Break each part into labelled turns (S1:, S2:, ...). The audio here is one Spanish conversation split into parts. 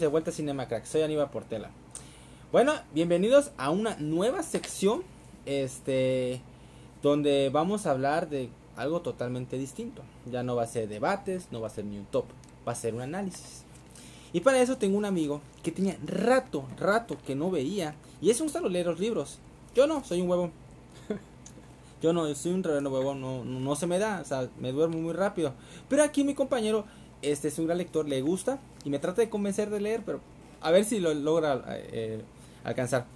S1: de vuelta a Cinema Crack. Soy Aníbal Portela. Bueno, bienvenidos a una nueva sección, este, donde vamos a hablar de algo totalmente distinto. Ya no va a ser debates, no va a ser ni un top, va a ser un análisis. Y para eso tengo un amigo que tenía rato, rato que no veía, y es un solo leer los libros. Yo no, soy un huevón. Yo no, soy un reverendo huevón, no, no, no se me da, o sea, me duermo muy rápido. Pero aquí mi compañero este es un gran lector, le gusta y me trata de convencer de leer, pero a ver si lo logra eh, alcanzar.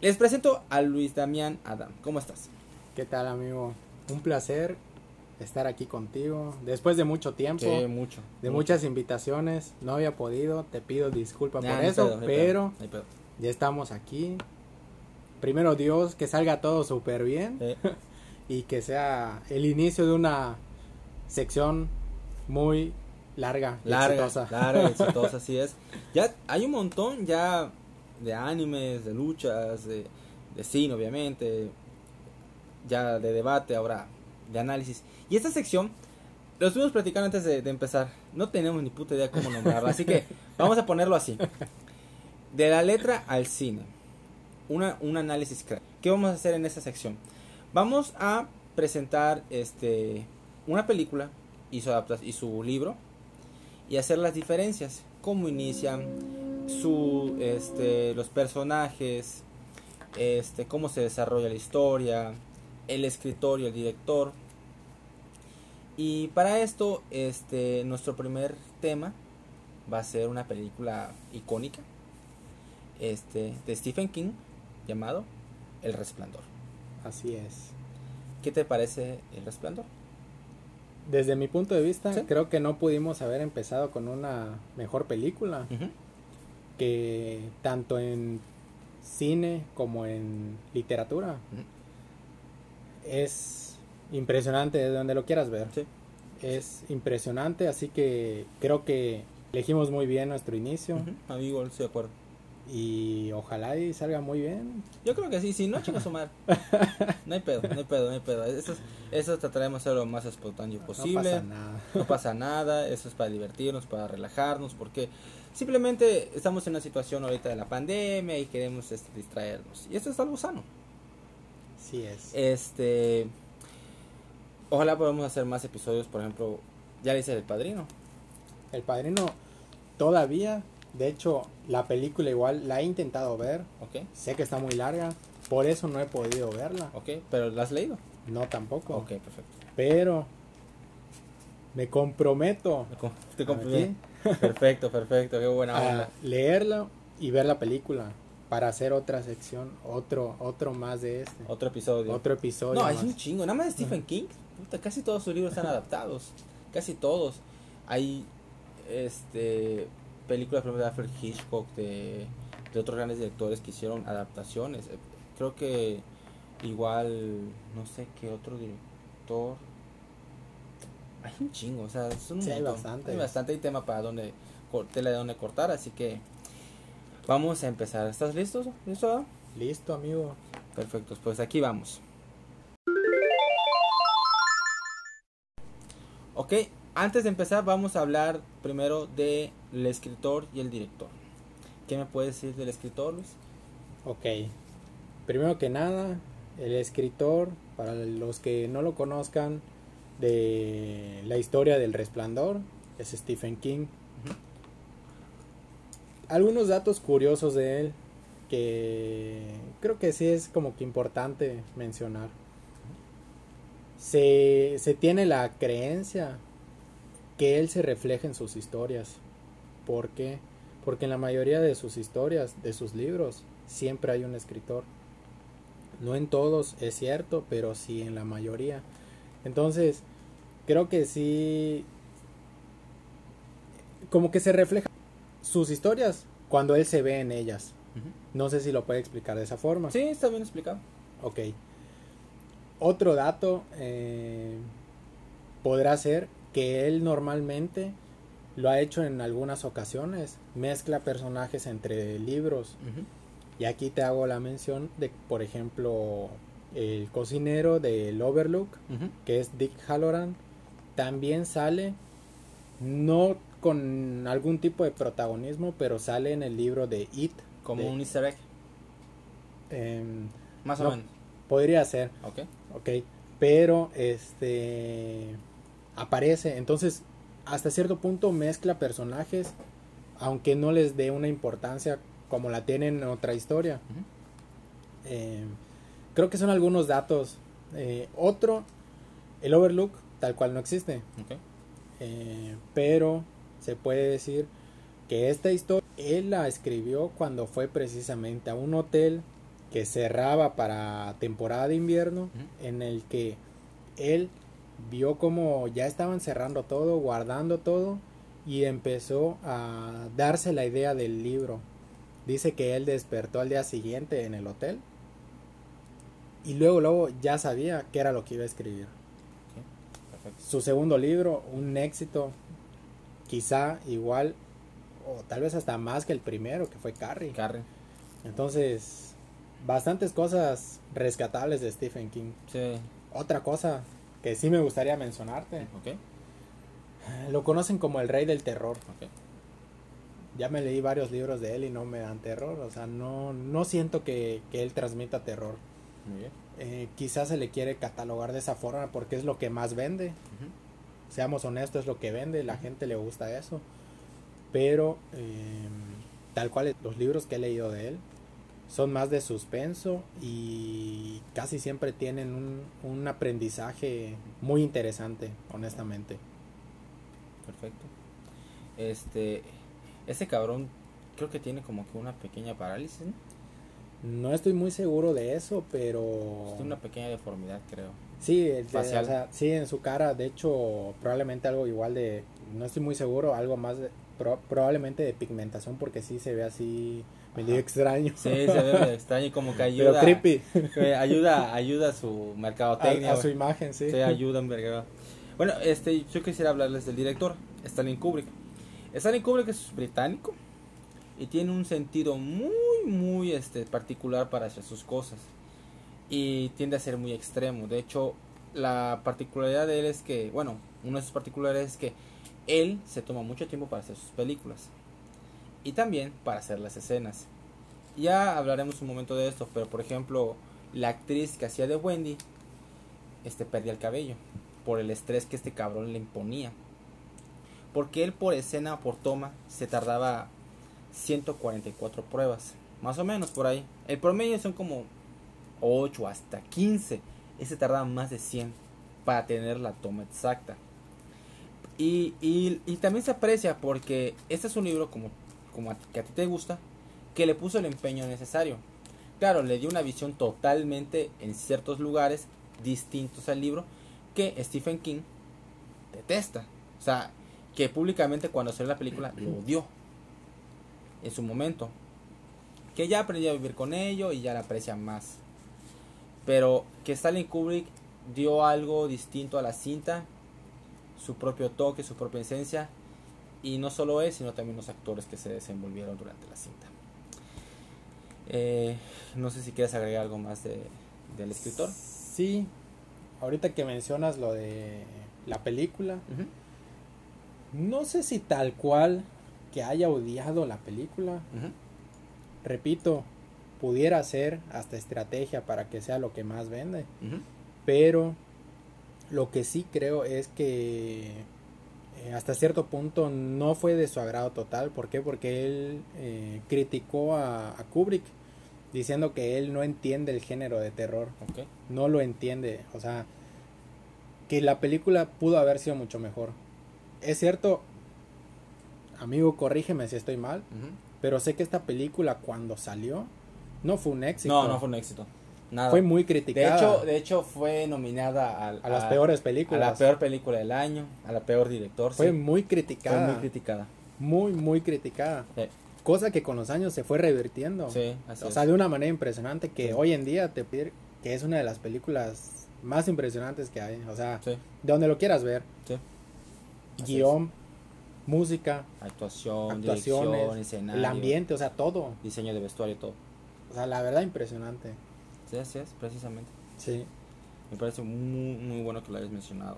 S1: Les presento a Luis Damián Adam. ¿Cómo estás?
S2: ¿Qué tal, amigo? Un placer estar aquí contigo. Después de mucho tiempo,
S1: Sí, mucho.
S2: de
S1: mucho.
S2: muchas invitaciones, no había podido. Te pido disculpas
S1: Nah,
S2: por
S1: no
S2: eso,
S1: pedo,
S2: pero
S1: pedo, pedo.
S2: ya estamos aquí. Primero Dios, que salga todo súper bien y que sea el inicio de una sección muy larga,
S1: larga,
S2: exitosa.
S1: larga, exitosa, así es. Ya hay un montón ya de animes, de luchas, de, de cine, obviamente, ya de debate, ahora de análisis. Y esta sección, lo estuvimos platicando antes de, de empezar, no tenemos ni puta idea cómo nombrarla, así que vamos a ponerlo así. De la letra al cine, una, un análisis crack. ¿Qué vamos a hacer en esta sección? Vamos a presentar este una película y su, adapta- y su libro y hacer las diferencias, cómo inician, su, este, los personajes, este, cómo se desarrolla la historia, el escritor y el director. Y para esto, este, nuestro primer tema va a ser una película icónica este, de Stephen King llamado El Resplandor.
S2: Así es.
S1: ¿Qué te parece El Resplandor?
S2: Desde mi punto de vista,
S1: Sí.
S2: creo que no pudimos haber empezado con una mejor película. Que tanto en cine como en literatura es impresionante desde donde lo quieras ver.
S1: Sí.
S2: Es impresionante, así que creo que elegimos muy bien nuestro inicio.
S1: Amigo, estoy de acuerdo.
S2: Y ojalá y salga muy bien.
S1: Yo creo que sí, sí, no chinga su madre. No hay pedo, no hay pedo, no hay pedo. Eso, es- eso trataremos de ser lo más espontáneo posible.
S2: No pasa nada.
S1: No pasa nada, eso es para divertirnos, para relajarnos, porque simplemente estamos en una situación ahorita de la pandemia y queremos este, distraernos. Y esto es algo sano.
S2: Sí es.
S1: Este, ojalá podamos hacer más episodios, por ejemplo, ya le hice el padrino.
S2: El Padrino todavía, de hecho, la película igual la he intentado ver.
S1: Ok,
S2: Sé que está muy larga, por eso no he podido verla.
S1: ok, pero ¿la has leído?
S2: No tampoco.
S1: Ok, perfecto.
S2: Pero me comprometo
S1: Me com- Te
S2: ¿A
S1: compré. Perfecto, perfecto, qué buena
S2: a
S1: onda.
S2: leerla y ver la película para hacer otra sección, otro otro más de este,
S1: Otro episodio.
S2: otro episodio.
S1: No,
S2: más.
S1: un chingo. Nada más de Stephen King. puta, casi todos sus libros están adaptados. Casi todos. Hay este películas de Alfred Hitchcock, de, de otros grandes directores que hicieron adaptaciones. Eh, Creo que igual, no sé qué otro director. Hay un chingo, o sea, son un
S2: Sí, hay bastante.
S1: Hay bastante tema para donde tela de donde cortar, así que vamos a empezar. ¿Estás listo? ¿Listo?
S2: Listo, amigo.
S1: Perfecto, pues aquí vamos. Ok, antes de empezar vamos a hablar primero del escritor y el director. ¿Qué me puedes decir del escritor, Luis?
S2: Ok. Primero que nada, el escritor, para los que no lo conozcan, de la historia del resplandor, es Stephen King. Algunos datos curiosos de él que creo que sí es como que importante mencionar. Se, se tiene la creencia que él se refleja en sus historias. ¿Por qué? Porque en la mayoría de sus historias, de sus libros, siempre hay un escritor. No en todos es cierto, pero sí en la mayoría. Entonces, creo que sí, como que se refleja sus historias cuando él se ve en ellas. No sé si lo puede explicar de esa forma.
S1: Sí, está bien explicado.
S2: Ok. Otro dato eh, podrá ser que él normalmente lo ha hecho en algunas ocasiones. Mezcla personajes entre libros. Y aquí te hago la mención de, por ejemplo, el cocinero del Overlook, que es Dick Halloran, también sale no con algún tipo de protagonismo, pero sale en el libro de It.
S1: Como
S2: de-
S1: un easter egg,
S2: em,
S1: más o
S2: No.
S1: menos.
S2: podría ser,
S1: Ok.
S2: ok. Pero este aparece, entonces hasta cierto punto mezcla personajes, aunque no les dé una importancia como la tienen en otra historia. Eh, creo que son algunos datos. Eh, otro, el Overlook, tal cual no existe. Eh, pero se puede decir que esta historia él la escribió cuando fue precisamente a un hotel que cerraba para temporada de invierno en el que él vio como ya estaban cerrando todo, guardando todo y empezó a darse la idea del libro. Dice que él despertó al día siguiente en el hotel y luego luego ya sabía qué era lo que iba a escribir
S1: Perfecto.
S2: su segundo libro, un éxito, quizá igual o tal vez hasta más que el primero, que fue Carrie.
S1: Carrie.
S2: Entonces, bastantes cosas rescatables de Stephen King.
S1: Sí.
S2: Otra cosa que sí me gustaría mencionarte,
S1: Ok.
S2: lo conocen como el rey del terror.
S1: Ok.
S2: Ya me leí varios libros de él y no me dan terror, o sea, no, no siento que, que él transmita terror.
S1: Muy bien.
S2: Eh, quizás se le quiere catalogar de esa forma porque es lo que más vende. Seamos honestos, es lo que vende, la gente le gusta eso. Pero eh, tal cual los libros que he leído de él son más de suspenso y casi siempre tienen un, un aprendizaje muy interesante, honestamente.
S1: Perfecto. Este, ese cabrón creo que tiene como que una pequeña parálisis, ¿no?
S2: No estoy muy seguro de eso, pero
S1: Tiene una pequeña deformidad, creo.
S2: sí, de- o sea, sí, en su cara, de hecho, probablemente algo igual de, no estoy muy seguro, algo más, de- pro- probablemente de pigmentación, porque sí se ve así medio
S1: Ajá.
S2: extraño.
S1: Sí, se ve medio extraño y como que
S2: Pero
S1: ayuda.
S2: creepy.
S1: que ayuda, ayuda a su mercadotecnia.
S2: a, a su imagen, sí.
S1: Sí, ayuda verga. Bueno, este, yo quisiera hablarles del director, Stanley Kubrick. Stanley Kubrick es británico y tiene un sentido muy, muy este, particular para hacer sus cosas. Y tiende a ser muy extremo. De hecho, la particularidad de él es que, bueno, una de sus particularidades es que él se toma mucho tiempo para hacer sus películas. Y también para hacer las escenas. Ya hablaremos un momento de esto, pero por ejemplo, la actriz que hacía de Wendy, este perdía el cabello por el estrés que este cabrón le imponía. Porque él por escena por toma se tardaba 144 pruebas, más o menos por ahí. El promedio son como 8 hasta 15. Ese tardaba más de 100 para tener la toma exacta. Y, y también se aprecia porque este es un libro como, como a, que a ti te gusta, que le puso el empeño necesario. Claro, le dio una visión totalmente en ciertos lugares distintos al libro que Stephen King detesta. O sea, que públicamente cuando salió la película lo odió en su momento. Que ya aprendió a vivir con ello y ya la aprecia más. Pero que Stanley Kubrick dio algo distinto a la cinta, su propio toque, su propia esencia, y no solo él, sino también los actores que se desenvolvieron durante la cinta. Eh, no sé si quieres agregar algo más de, del escritor.
S2: Sí, ahorita que mencionas lo de la película, no sé si tal cual que haya odiado la película, repito, pudiera ser hasta estrategia para que sea lo que más vende, pero lo que sí creo es que eh, hasta cierto punto no fue de su agrado total. ¿Por qué? Porque él eh, criticó a, a Kubrick diciendo que él no entiende el género de terror. No lo entiende. O sea, que la película pudo haber sido mucho mejor. Es cierto, amigo, corrígeme si estoy mal, pero sé que esta película cuando salió no fue un éxito.
S1: No, no fue un éxito. Nada.
S2: Fue muy
S1: de
S2: criticada.
S1: hecho, de hecho fue nominada
S2: a las
S1: a-
S2: peores
S1: a
S2: películas.
S1: la peor película del año, a la peor director.
S2: Fue
S1: sí.
S2: muy
S1: Fue
S2: criticada.
S1: muy criticada.
S2: muy, muy criticada.
S1: Sí,
S2: Cosa que con los años se fue revirtiendo.
S1: sí, así
S2: o
S1: es.
S2: sea, de una manera impresionante que
S1: Sí.
S2: hoy en día te pide que es una de las películas más impresionantes que hay. O sea, de donde lo quieras ver. Guión, música,
S1: Actuación, dirección, escenario,
S2: el ambiente, o sea, todo.
S1: diseño de vestuario, todo.
S2: O sea, la verdad impresionante.
S1: Sí, así es, precisamente.
S2: Sí.
S1: Me parece muy, muy bueno que lo hayas mencionado.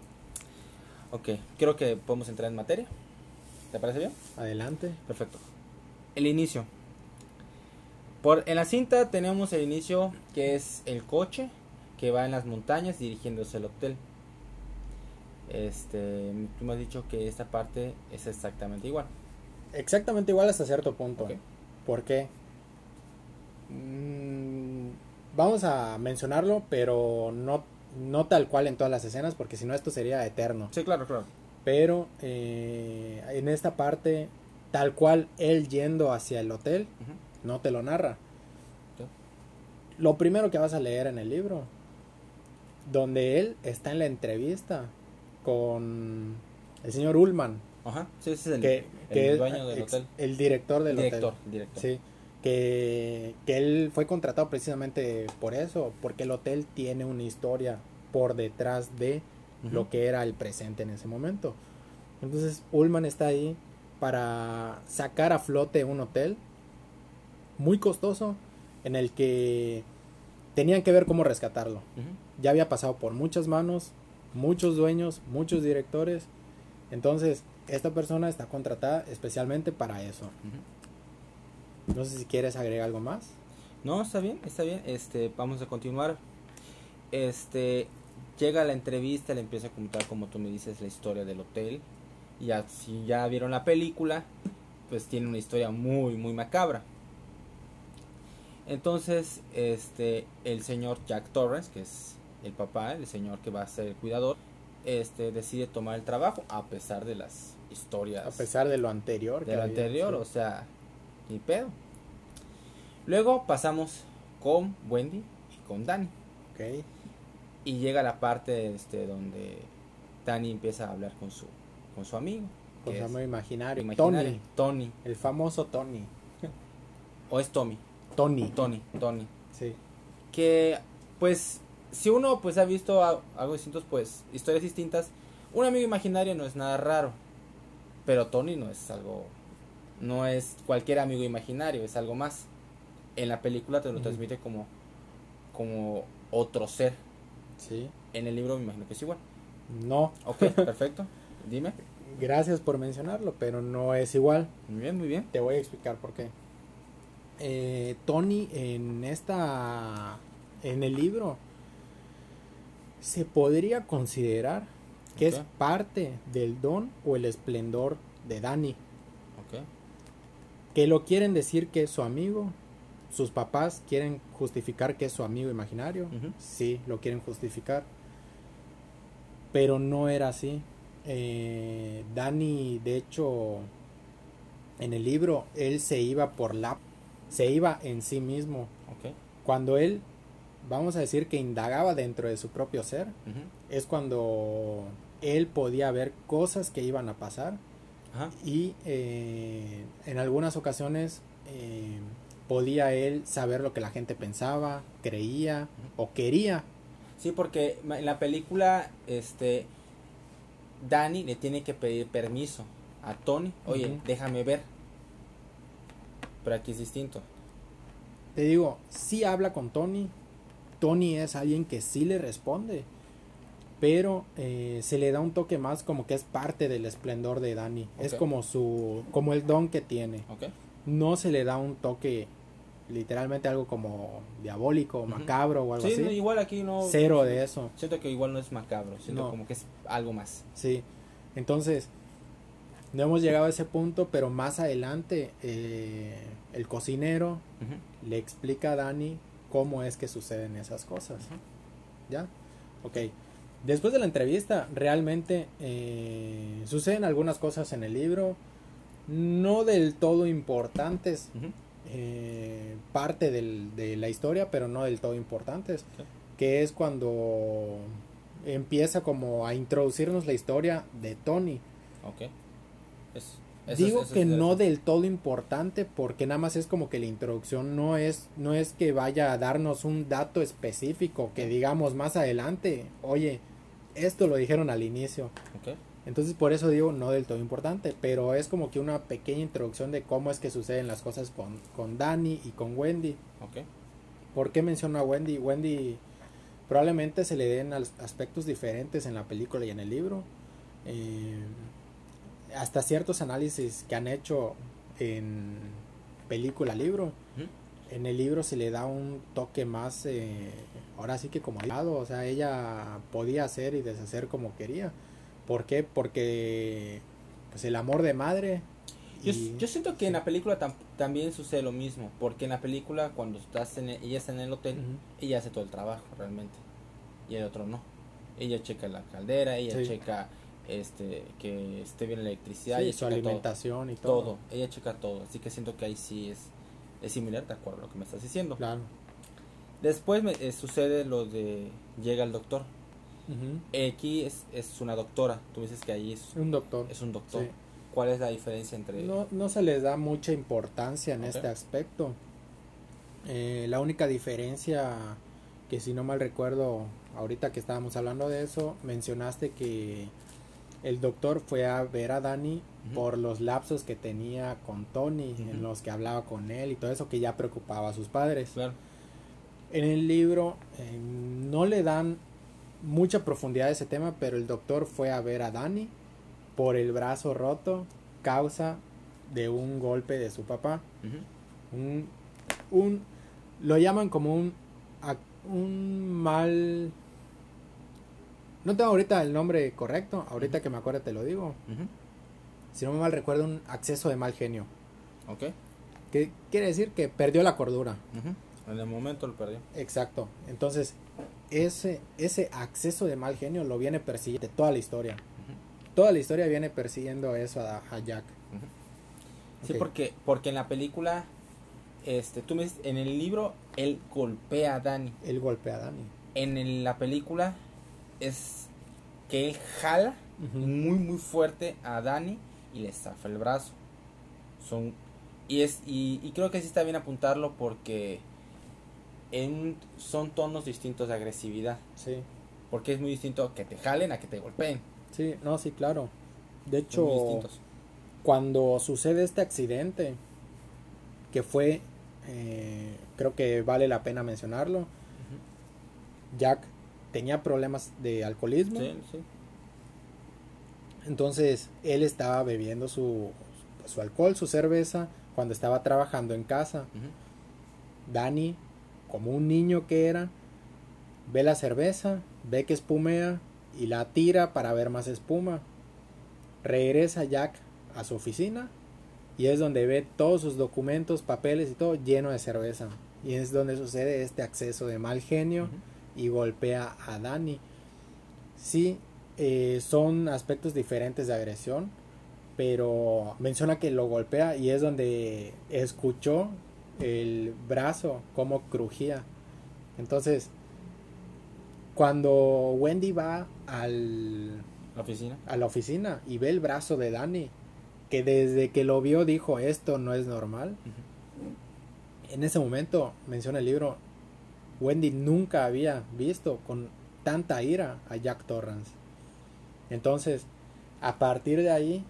S1: Ok, creo que podemos entrar en materia. ¿Te parece bien?
S2: Adelante.
S1: Perfecto. El inicio. Por, en la cinta tenemos el inicio que es el coche que va en las montañas dirigiéndose al hotel. Este, tú me has dicho que esta parte es exactamente igual.
S2: Exactamente igual hasta cierto punto.
S1: Ok.
S2: ¿Por qué? Mm, vamos a mencionarlo, pero no, no tal cual en todas las escenas, porque si no esto sería eterno.
S1: Sí, claro, claro.
S2: Pero eh, en esta parte, tal cual él yendo hacia el hotel, no te lo narra. Lo primero que vas a leer en el libro, donde él está en la entrevista con el señor Ullman,
S1: Ajá. Sí, ese es el,
S2: que,
S1: el
S2: que es
S1: dueño del
S2: ex-
S1: hotel.
S2: el director del
S1: director,
S2: hotel.
S1: el director.
S2: Sí, que, que él fue contratado precisamente por eso, porque el hotel tiene una historia por detrás de lo que era el presente en ese momento. Entonces, Ullman está ahí para sacar a flote un hotel muy costoso en el que tenían que ver cómo rescatarlo. Ya había pasado por muchas manos, muchos dueños, muchos directores. Entonces, esta persona está contratada especialmente para eso. No sé si quieres agregar algo más.
S1: No, está bien, está bien. Este, vamos a continuar. Este, llega la entrevista, le empieza a contar, como tú me dices, la historia del hotel. Y ya, si ya vieron la película, pues tiene una historia muy, muy macabra. Entonces, este, el señor Jack Torrance, que es el papá, el señor que va a ser el cuidador, este, decide tomar el trabajo a pesar de las historias
S2: A pesar de lo anterior. que
S1: de lo
S2: había,
S1: anterior,
S2: sí.
S1: o sea, ni pedo. Luego pasamos con Wendy y con Dani.
S2: Ok.
S1: Y llega la parte este, donde Dani empieza a hablar con su, con su amigo.
S2: Con su amigo imaginario.
S1: imaginario,
S2: Tony.
S1: Tony.
S2: El famoso Tony.
S1: O es Tommy.
S2: Tony.
S1: Tony, Tony.
S2: Sí.
S1: Que, pues, si uno pues ha visto algo distintos, pues, historias distintas, un amigo imaginario no es nada raro. Pero Tony no es algo, no es cualquier amigo imaginario, es algo más. En la película te lo transmite como, como otro ser.
S2: Sí.
S1: En el libro me imagino que es igual.
S2: No.
S1: Ok, perfecto. Dime.
S2: Gracias por mencionarlo, pero no es igual.
S1: Muy bien, muy bien.
S2: Te voy a explicar por qué. Eh, Tony en esta en el libro se podría considerar que es parte del don o el esplendor de
S1: Ok.
S2: Que lo quieren decir que es su amigo. Sus papás quieren justificar que es su amigo imaginario. Sí, lo quieren justificar. Pero no era así. Eh, Danny, de hecho, en el libro, él se iba por la... Se iba en sí mismo.
S1: Ok.
S2: Cuando él, vamos a decir que indagaba dentro de su propio ser, es cuando él podía ver cosas que iban a pasar
S1: Ajá.
S2: y eh, en algunas ocasiones eh, podía él saber lo que la gente pensaba, creía o quería.
S1: Sí, porque en la película, este, Danny le tiene que pedir permiso a Tony. Oye, déjame ver. Pero aquí es distinto.
S2: Te digo, sí habla con Tony. Tony es alguien que sí le responde. Pero eh, se le da un toque más como que es parte del esplendor de Danny. Es como su, como el don que tiene.
S1: ¿Ok?
S2: No se le da un toque, literalmente algo como diabólico, macabro o algo
S1: Sí,
S2: así.
S1: no, igual aquí no.
S2: Cero de eso.
S1: Siento que igual no es macabro. Siento
S2: No.
S1: como que es algo más.
S2: Sí. Entonces, no hemos llegado a ese punto, pero más adelante eh, el cocinero le explica a Dani cómo es que suceden esas cosas. ¿Ya? Ok. Después de la entrevista, realmente eh, suceden algunas cosas en el libro, no del todo importantes, eh, parte del- de la historia, pero no del todo importantes, que es cuando empieza como a introducirnos la historia de Tony.
S1: Ok. Es- eso es-
S2: Digo
S1: eso
S2: que no del todo importante porque nada más es como que la introducción no es no es que vaya a darnos un dato específico que digamos más adelante, oye, esto lo dijeron al inicio.
S1: Ok.
S2: Entonces por eso digo no del todo importante, pero es como que una pequeña introducción de cómo es que suceden las cosas con, con Danny y con Wendy.
S1: Ok.
S2: ¿Por qué menciono a Wendy? Wendy probablemente se le den as- aspectos diferentes en la película y en el libro. Eh, hasta ciertos análisis que han hecho en película libro,
S1: Ujú.
S2: En el libro se le da un toque más, eh, ahora sí que como lado, o sea, ella podía hacer y deshacer como quería. ¿Por qué? Porque pues el amor de madre.
S1: Yo,
S2: y-
S1: yo siento que en la película tam- también sucede lo mismo, porque en la película cuando estás en el- ella está en el hotel,
S2: Ujú.
S1: ella hace todo el trabajo realmente, y el otro no. Ella checa la caldera, ella
S2: Sí.
S1: checa este que esté bien la electricidad,
S2: Sí, su
S1: todo.
S2: alimentación y todo.
S1: todo, ella checa todo, así que siento que ahí sí es, es similar, de acuerdo a lo que me estás diciendo.
S2: Claro.
S1: Después me, eh, sucede lo de llega el doctor.
S2: Ujú.
S1: Aquí es, es una doctora, tú dices que ahí es,
S2: Un doctor.
S1: es un doctor.
S2: Sí.
S1: ¿Cuál es la diferencia entre
S2: No, no se les da mucha importancia en este aspecto. Eh, la única diferencia que si no mal recuerdo, ahorita que estábamos hablando de eso, mencionaste que el doctor fue a ver a Dani por los lapsos que tenía con Tony, en los que hablaba con él y todo eso que ya preocupaba a sus padres.
S1: Claro.
S2: En el libro eh, no le dan mucha profundidad a ese tema, pero el doctor fue a ver a Dani por el brazo roto, causa de un golpe de su papá. Un, un lo llaman como un un mal no tengo ahorita el nombre correcto, ahorita que me acuerdo te lo digo. Si no me mal recuerdo, un acceso de mal genio.
S1: Ok.
S2: Que quiere decir que perdió la cordura.
S1: En el momento lo perdió.
S2: Exacto. Entonces, ese, ese acceso de mal genio lo viene persiguiendo toda la historia. Toda la historia viene persiguiendo eso a, a Jack.
S1: Sí, porque, porque en la película, este, tú me dices, en el libro, él golpea a Dani.
S2: Él golpea a Dani.
S1: En el- la película es que él jala muy muy fuerte a Dani y le zafa el brazo. Son y es y, y creo que sí está bien apuntarlo porque en, son tonos distintos de agresividad,
S2: Sí.
S1: porque es muy distinto que te jalen a que te golpeen.
S2: Sí, no, sí, claro. De hecho, cuando sucede este accidente, que fue, eh, creo que vale la pena mencionarlo, Jack tenía problemas de alcoholismo,
S1: Sí, sí.
S2: entonces él estaba bebiendo su, su alcohol, su cerveza, cuando estaba trabajando en casa.
S1: Ujú.
S2: Dani, como un niño que era, ve la cerveza, ve que espumea y la tira para ver más espuma. Regresa Jack a su oficina y es donde ve todos sus documentos, papeles y todo lleno de cerveza. Y es donde sucede este acceso de mal genio. Y golpea a Dani. Sí, eh, son aspectos diferentes de agresión, pero menciona que lo golpea y es donde escuchó el brazo como crujía. Entonces, cuando Wendy va al,
S1: La oficina.
S2: a la oficina y ve el brazo de Dani, que desde que lo vio dijo esto no es normal, en ese momento, menciona el libro, Wendy nunca había visto con tanta ira a Jack Torrance. Entonces, a partir de ahí,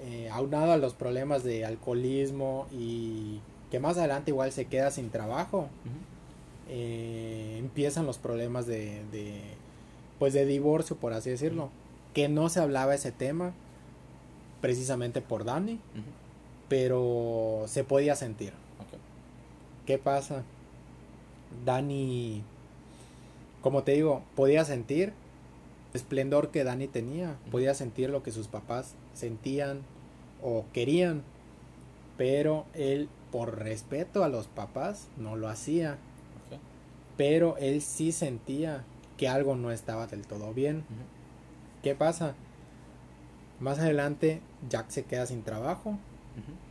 S2: eh, aunado a los problemas de alcoholismo y que más adelante igual se queda sin trabajo, eh, empiezan los problemas de, de, pues de divorcio, por así decirlo, que no se hablaba ese tema precisamente por Danny, pero se podía sentir.
S1: Ok.
S2: ¿Qué pasa? Dani, como te digo, podía sentir el esplendor que Dani tenía, podía sentir lo que sus papás sentían o querían, pero él, por respeto a los papás, no lo hacía, pero él sí sentía que algo no estaba del todo bien. ¿Qué pasa? Más adelante, Jack se queda sin trabajo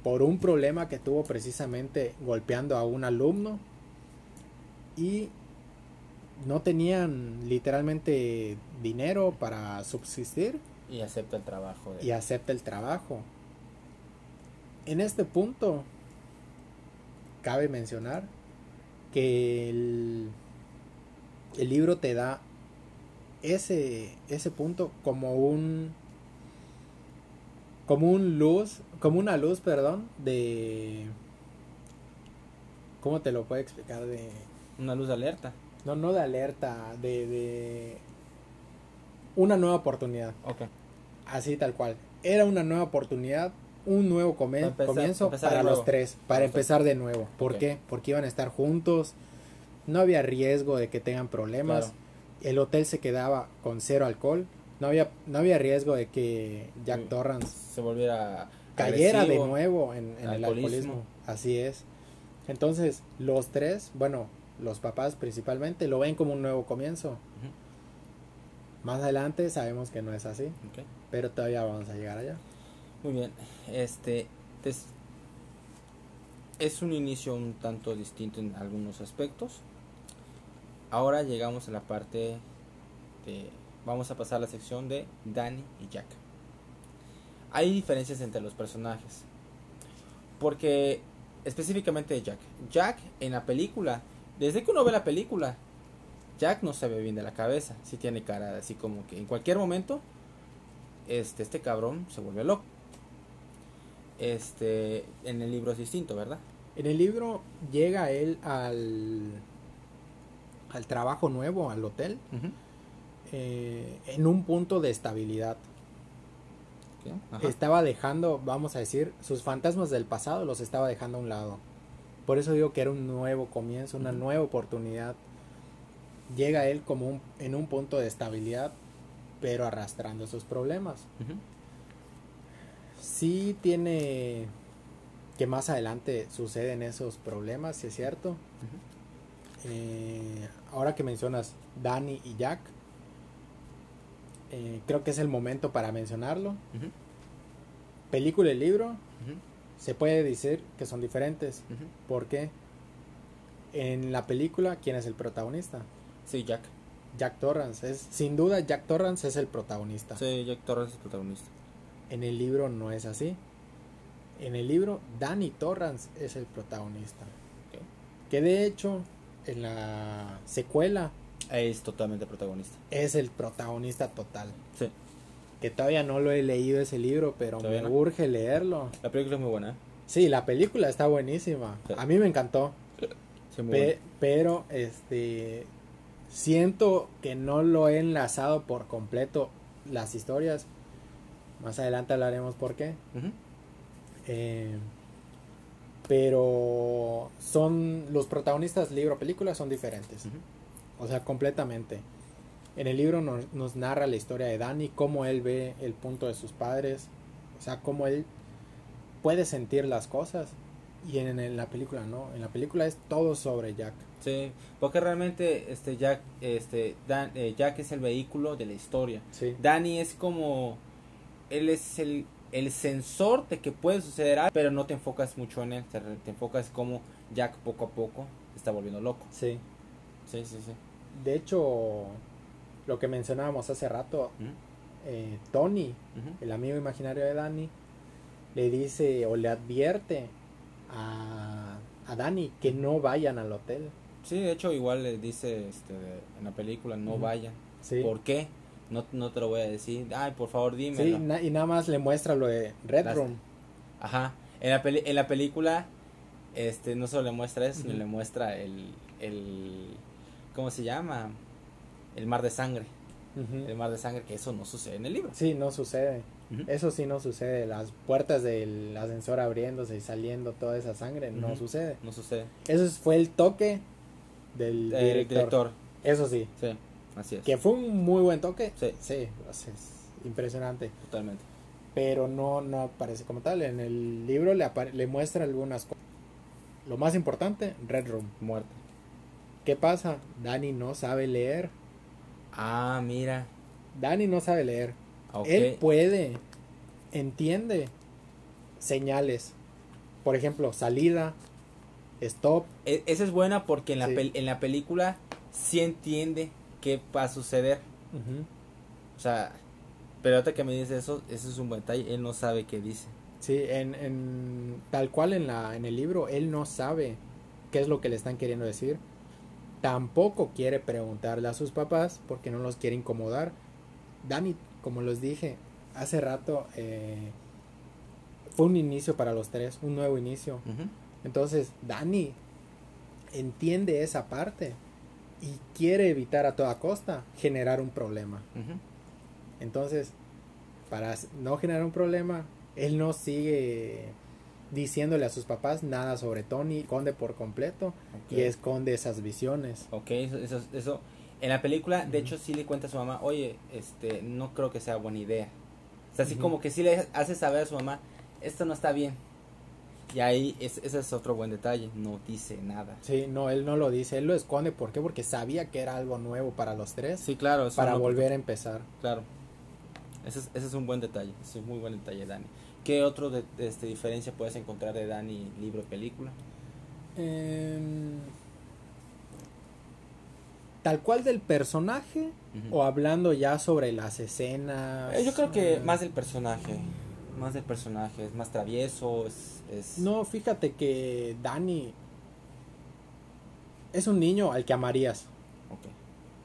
S2: por un problema que tuvo precisamente golpeando a un alumno y no tenían literalmente dinero para subsistir
S1: Y acepta el trabajo. de-
S2: y acepta el trabajo. En este punto, cabe mencionar que el, el libro te da ese, ese punto como un como un luz como una luz perdón de cómo te lo puedo explicar de
S1: Una luz de alerta.
S2: no no de alerta de, de una nueva oportunidad
S1: Ok.
S2: Así tal cual. era una nueva oportunidad, un nuevo come-
S1: Para empezar-
S2: comienzo
S1: empezar
S2: para los tres, para empezar de nuevo. ¿Por qué? Porque iban a estar juntos, no había riesgo de que tengan problemas,
S1: Claro.
S2: el hotel se quedaba con cero alcohol, no había, no había riesgo de que Jack. Torrance
S1: Se volviera
S2: cayera de nuevo en, en el
S1: alcoholismo.
S2: Así es. Entonces, los tres, bueno, los papás principalmente, lo ven como un nuevo comienzo. Más adelante sabemos que no es así, pero todavía vamos a llegar allá.
S1: Muy bien, este es, es un inicio un tanto distinto en algunos aspectos. Ahora llegamos a la parte de, vamos a pasar a la sección de Danny y Jack. Hay diferencias entre los personajes, porque específicamente de Jack. Jack en la película, desde que uno ve la película, Jack no se ve bien de la cabeza, si tiene cara así como que en cualquier momento este, este cabrón se vuelve loco. Este, en el libro es distinto, ¿verdad?
S2: En el libro llega él al, al trabajo nuevo, al hotel, eh, en un punto de estabilidad. Estaba dejando, vamos a decir, sus fantasmas del pasado los estaba dejando a un lado. Por eso digo que era un nuevo comienzo, una nueva oportunidad. Llega él como un- en un punto de estabilidad, pero arrastrando sus problemas. Sí tiene que más adelante suceden esos problemas, si es cierto. Eh, ahora que mencionas Danny y Jack, eh, creo que es el momento para mencionarlo. Película y libro. Se puede decir que son diferentes. Porque En la película, ¿quién es el protagonista?
S1: Sí, Jack.
S2: Jack Torrance. Es, sin duda, Jack Torrance es el protagonista.
S1: Sí, Jack Torrance es el protagonista.
S2: En el libro no es así. En el libro, Danny Torrance es el protagonista. Que de hecho, en la secuela,
S1: Es totalmente protagonista.
S2: es el protagonista total.
S1: Sí.
S2: Que todavía no lo he leído ese libro, pero
S1: ¿Todavía
S2: me
S1: no?
S2: urge leerlo.
S1: La película es muy buena. ¿eh?
S2: Sí, la película está buenísima.
S1: Sí.
S2: A mí me encantó.
S1: Sí, muy
S2: Pe-
S1: buena.
S2: pero este siento que no lo he enlazado por completo las historias. Más adelante hablaremos por qué. Eh, pero son los protagonistas libro película son diferentes. O sea, completamente. En el libro nos, nos narra la historia de Danny, cómo él ve el punto de sus padres, o sea, cómo él puede sentir las cosas. Y en, en la película no, en la película es todo sobre Jack.
S1: Sí, porque realmente este Jack, este Dan- eh, Jack es el vehículo de la historia.
S2: Sí.
S1: Danny es como él es el, el sensor de que puede suceder algo, pero no te enfocas mucho en él, te, te enfocas como Jack poco a poco se está volviendo loco.
S2: Sí.
S1: Sí, sí, sí.
S2: De hecho, lo que mencionábamos hace rato, eh, Tony, el amigo imaginario de Danny, le dice o le advierte a, a Danny que no vayan al hotel.
S1: Sí, de hecho igual le dice este, en la película no vayan.
S2: Sí.
S1: ¿Por qué? No, no te lo voy a decir. Ay, por favor,
S2: Sí,
S1: dímelo.
S2: na- y nada más le muestra lo de Red
S1: Las-
S2: Room.
S1: Ajá. En la, peli- en la película, este, no solo le muestra eso, sino le muestra el, el, ¿cómo se llama? El mar de sangre. El mar de sangre, que eso no sucede en el libro.
S2: Sí, no sucede. Eso sí no sucede. Las puertas del ascensor abriéndose y saliendo toda esa sangre no sucede.
S1: No sucede.
S2: Eso fue el toque del
S1: El
S2: director. Eso sí.
S1: sí, así es.
S2: Que fue un muy buen toque.
S1: Sí.
S2: Sí, es impresionante.
S1: Totalmente.
S2: Pero no, no aparece como tal. En el libro le, le muestra algunas cosas. Lo más importante, Red Room.
S1: Muerte.
S2: ¿Qué pasa? Dani no sabe leer.
S1: Ah, mira.
S2: Dani no sabe leer. Él puede, entiende señales. Por ejemplo, salida, stop.
S1: E- esa es buena porque en la,
S2: Sí.
S1: pel- en la película sí entiende qué va a suceder. O sea, pero ahorita que me dice eso, eso es un buen detalle. Él no sabe qué dice.
S2: Sí, en, en- tal cual en, la, en el libro, él no sabe qué es lo que le están queriendo decir. Tampoco quiere preguntarle a sus papás porque no los quiere incomodar. Dani, como les dije hace rato, eh, fue un inicio para los tres, un nuevo inicio. Entonces, Dani entiende esa parte y quiere evitar a toda costa generar un problema. Entonces, para no generar un problema, él no sigue diciéndole a sus papás nada sobre Tony, esconde por completo y esconde esas visiones.
S1: Ok, eso, eso, eso- En la película, de hecho, sí le cuenta a su mamá, oye, este, no creo que sea buena idea. O sea, así como que sí le hace saber a su mamá, esto no está bien. Y ahí, es, ese es otro buen detalle, no dice nada.
S2: Sí, no, él no lo dice, él lo esconde, ¿por qué? Porque sabía que era algo nuevo para los tres,
S1: Sí, claro. eso
S2: para
S1: no-
S2: volver a empezar.
S1: Claro. Ese es, ese es un buen detalle, ese es un muy buen detalle, Dani. ¿Qué otro de, de, este, diferencia puedes encontrar de Dani libro-película?
S2: Em, tal cual del personaje o hablando ya sobre las escenas.
S1: Eh, yo creo que
S2: eh,
S1: más del personaje, más del personaje, es más travieso, es... es...
S2: No, fíjate que Dani es un niño al que amarías.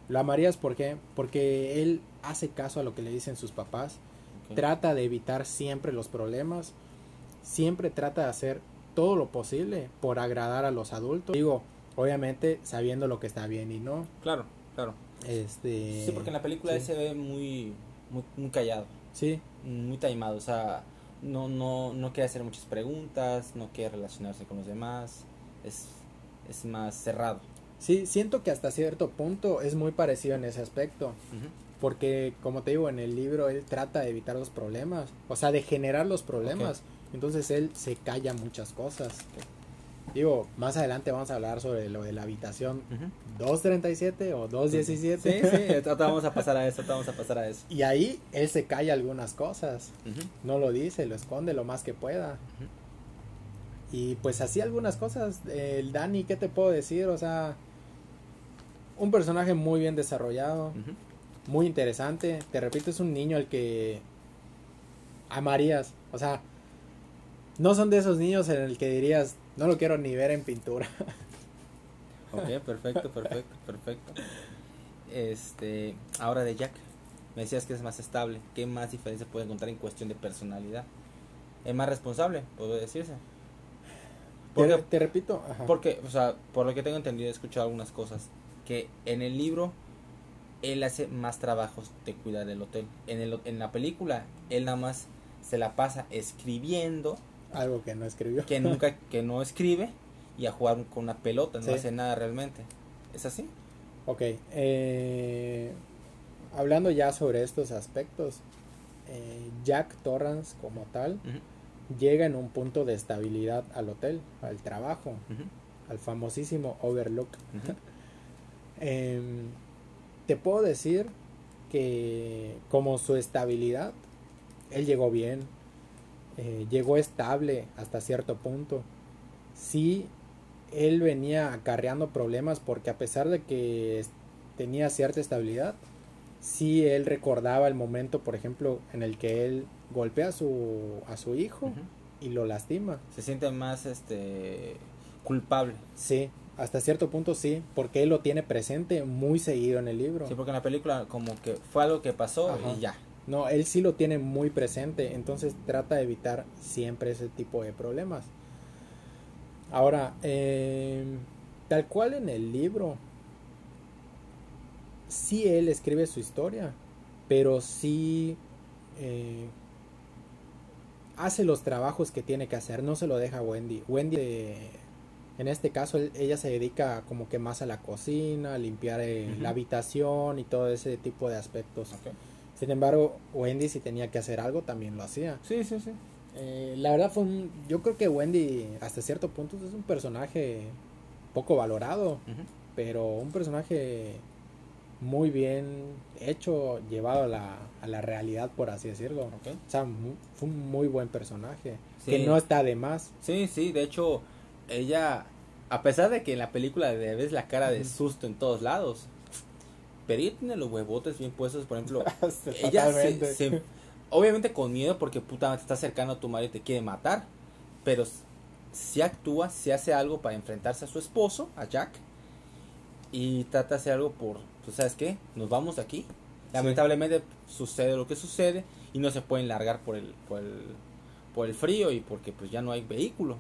S2: Lo amarías ¿por qué? porque él hace caso a lo que le dicen sus papás, trata de evitar siempre los problemas, siempre trata de hacer todo lo posible por agradar a los adultos. Digo, obviamente sabiendo lo que está bien y no.
S1: Claro, claro.
S2: Este
S1: Sí, porque en la película
S2: sí.
S1: él se ve muy, muy, muy callado,
S2: Sí,
S1: muy taimado, o sea, no, no, no quiere hacer muchas preguntas, no quiere relacionarse con los demás, es, es más cerrado.
S2: Sí, siento que hasta cierto punto es muy parecido en ese aspecto. Porque, como te digo, en el libro él trata de evitar los problemas, o sea, de generar los problemas. Entonces él se calla muchas cosas. Digo, más adelante vamos a hablar sobre lo de la habitación
S1: Ujú.
S2: 237 o
S1: Sí,
S2: 217.
S1: sí, ahorita vamos a pasar a eso, vamos a pasar a eso.
S2: Y ahí él se calla algunas cosas. No lo dice, lo esconde lo más que pueda. Y pues así algunas cosas. El Dani, ¿qué te puedo decir? O sea, un personaje muy bien desarrollado. Muy interesante. Te repito, es un niño al que amarías. O sea, no son de esos niños en el que dirías, no lo quiero ni ver en pintura.
S1: Ok, perfecto, perfecto, perfecto. Este, ahora de Jack, me decías que es más estable. ¿Qué más diferencia puede encontrar en cuestión de personalidad? Es más responsable, puede decirse.
S2: Te,
S1: Porque,
S2: te repito, ajá.
S1: porque, o sea, por lo que tengo entendido, he escuchado algunas cosas. Que en el libro, él hace más trabajos de cuidar del hotel. En, el, en la película, él nada más se la pasa escribiendo,
S2: algo que no escribió.
S1: que nunca, que no escribe, y a jugar con una pelota, no
S2: Sí.
S1: hace nada realmente. ¿Es así?
S2: Ok, eh, hablando ya sobre estos aspectos, eh, Jack Torrance como tal llega en un punto de estabilidad al hotel, al trabajo, al famosísimo Overlook. Em, te puedo decir que como su estabilidad, él llegó bien, eh, llegó estable hasta cierto punto. Sí, él venía acarreando problemas porque a pesar de que tenía cierta estabilidad, sí él recordaba el momento, por ejemplo, en el que él golpea a su, a su hijo y lo lastima.
S1: Se siente más este culpable.
S2: Sí, hasta cierto punto sí, porque él lo tiene presente muy seguido en el libro.
S1: Sí, porque en la película como que fue algo que pasó
S2: Ajá.
S1: y ya.
S2: No, él sí lo tiene muy presente, entonces trata de evitar siempre ese tipo de problemas. Ahora, eh, tal cual en el libro, sí él escribe su historia, pero sí eh, hace los trabajos que tiene que hacer, no se lo deja a Wendy. Wendy, eh, en este caso, ella se dedica como que más a la cocina, a limpiar eh, la habitación y todo ese tipo de aspectos.
S1: Ok.
S2: Sin embargo, Wendy si tenía que hacer algo también lo hacía.
S1: Sí, sí, sí.
S2: Eh, la verdad fue un, yo creo que Wendy hasta cierto punto es un personaje poco valorado, pero un personaje muy bien hecho, llevado a la, a la realidad por así decirlo.
S1: Ok.
S2: O sea, mu- fue un muy buen personaje,
S1: Sí.
S2: que no está de más.
S1: Sí, sí, de hecho, ella, a pesar de que en la película le ves la cara de susto en todos lados, pero ella tiene los huevotes bien puestos, por ejemplo, ella se, obviamente con miedo porque puta te está acercando a tu madre y te quiere matar, pero si actúa, si hace algo para enfrentarse a su esposo, a Jack, y trata de hacer algo por, ¿tú sabes qué? Nos vamos de aquí. Lamentablemente sucede lo que sucede y no se pueden largar por el, por el, por el frío y porque pues ya no hay vehículo.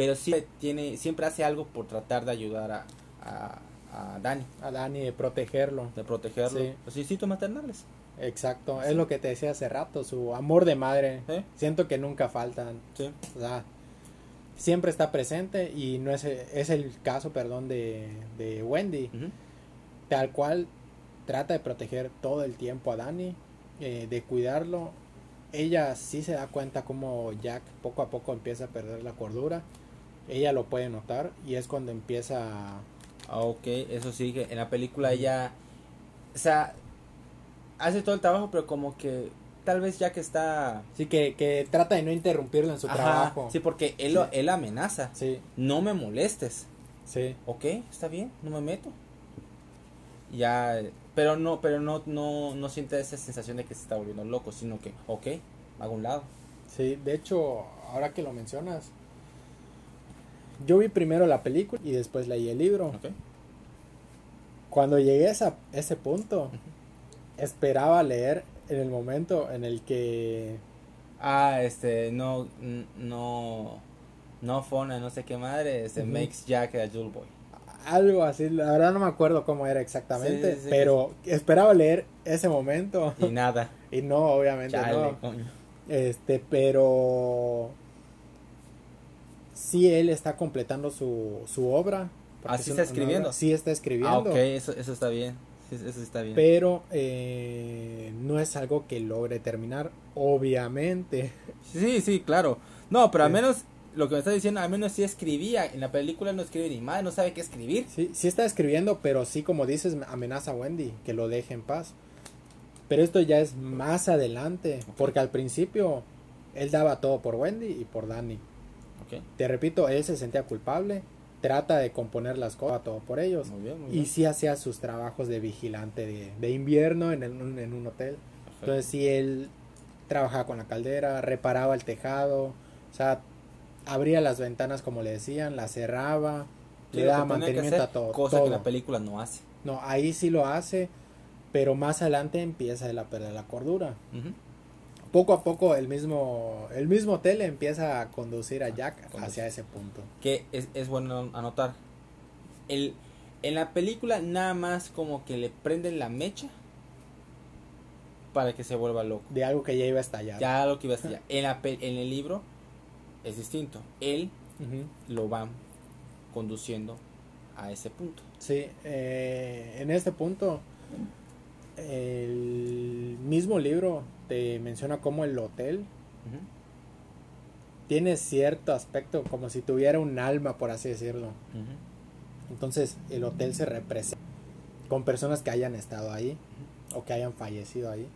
S1: Pero sí tiene, siempre hace algo por tratar de ayudar a, a, a Dani,
S2: A Dani de protegerlo.
S1: de protegerlo.
S2: Sí.
S1: Los instintos maternales.
S2: Exacto, es lo que te decía hace rato, su amor de madre. Siento que nunca faltan.
S1: Sí.
S2: O sea, siempre está presente y no es, es el caso, perdón, de, de Wendy. Tal cual trata de proteger todo el tiempo a Danny, eh, de cuidarlo. Ella sí se da cuenta como Jack poco a poco empieza a perder la cordura. Ella lo puede notar y es cuando empieza a-
S1: Ah, ok, eso sí, que en la película ella, o sea, hace todo el trabajo, pero como que tal vez ya que está...
S2: Sí, que, que trata de no interrumpirlo en su
S1: Ajá,
S2: trabajo.
S1: Sí, porque él, lo-
S2: Sí.
S1: él amenaza.
S2: Sí,
S1: No me molestes.
S2: sí.
S1: Ok, está bien, no me meto. Ya, pero no, pero no, no, no siente esa sensación de que se está volviendo loco, sino que, ok, hago un lado.
S2: Sí, de hecho, ahora que lo mencionas, yo vi primero la película y después leí el libro.
S1: Ok.
S2: Cuando llegué a esa- ese punto, esperaba leer en el momento en el que...
S1: Ah, este, no, no, no Fona, no sé qué madre, este,
S2: Ujú.
S1: makes Jack a Jewel Boy.
S2: Algo así, la verdad no me acuerdo cómo era exactamente,
S1: Sí, sí, sí.
S2: pero esperaba leer ese momento
S1: Y nada,
S2: y no, obviamente
S1: chale,
S2: no.
S1: coño.
S2: Este, pero sí él está completando su, su obra. porque es
S1: sí
S2: una-
S1: está escribiendo.
S2: obra- sí está escribiendo.
S1: Ah, ok, eso, eso está bien, eso está bien.
S2: Pero eh, no es algo que logre terminar, obviamente.
S1: Sí, sí, claro. No, pero al menos lo que me estás diciendo, al menos sí escribía. En la película no escribe ni madre, no sabe qué escribir.
S2: Sí, sí está escribiendo, pero sí, como dices, amenaza a Wendy que lo deje en paz. Pero esto ya es más adelante, porque al principio él daba todo por Wendy y por Danny. Te repito, él se sentía culpable, trata de componer las cosas, todo por ellos.
S1: muy bien, muy
S2: Y
S1: bien.
S2: sí hacía sus trabajos de vigilante de, de invierno en, el- en un hotel.
S1: Perfecto.
S2: Entonces sí, él trabajaba con la caldera, reparaba el tejado, o sea, abría las ventanas como le decían, las cerraba,
S1: Sí,
S2: le daba mantenimiento
S1: hacer,
S2: a todo.
S1: Cosa que la película no hace.
S2: No, ahí sí lo hace, pero más adelante empieza él a perder la cordura. Poco a poco el mismo, el mismo hotel empieza a conducir a Jack
S1: conducir.
S2: hacia ese punto.
S1: Que es, es bueno anotar. El, en la película nada más como que le prenden la mecha para que se vuelva loco.
S2: De algo que ya iba a estallar.
S1: Ya lo que iba a decir. En, la, en el libro es distinto. Él lo va conduciendo a ese punto.
S2: Sí, eh, en este punto, el mismo libro te menciona como el hotel tiene cierto aspecto como si tuviera un alma, por así decirlo. Entonces, el hotel se representa con personas que hayan estado ahí o que hayan fallecido ahí.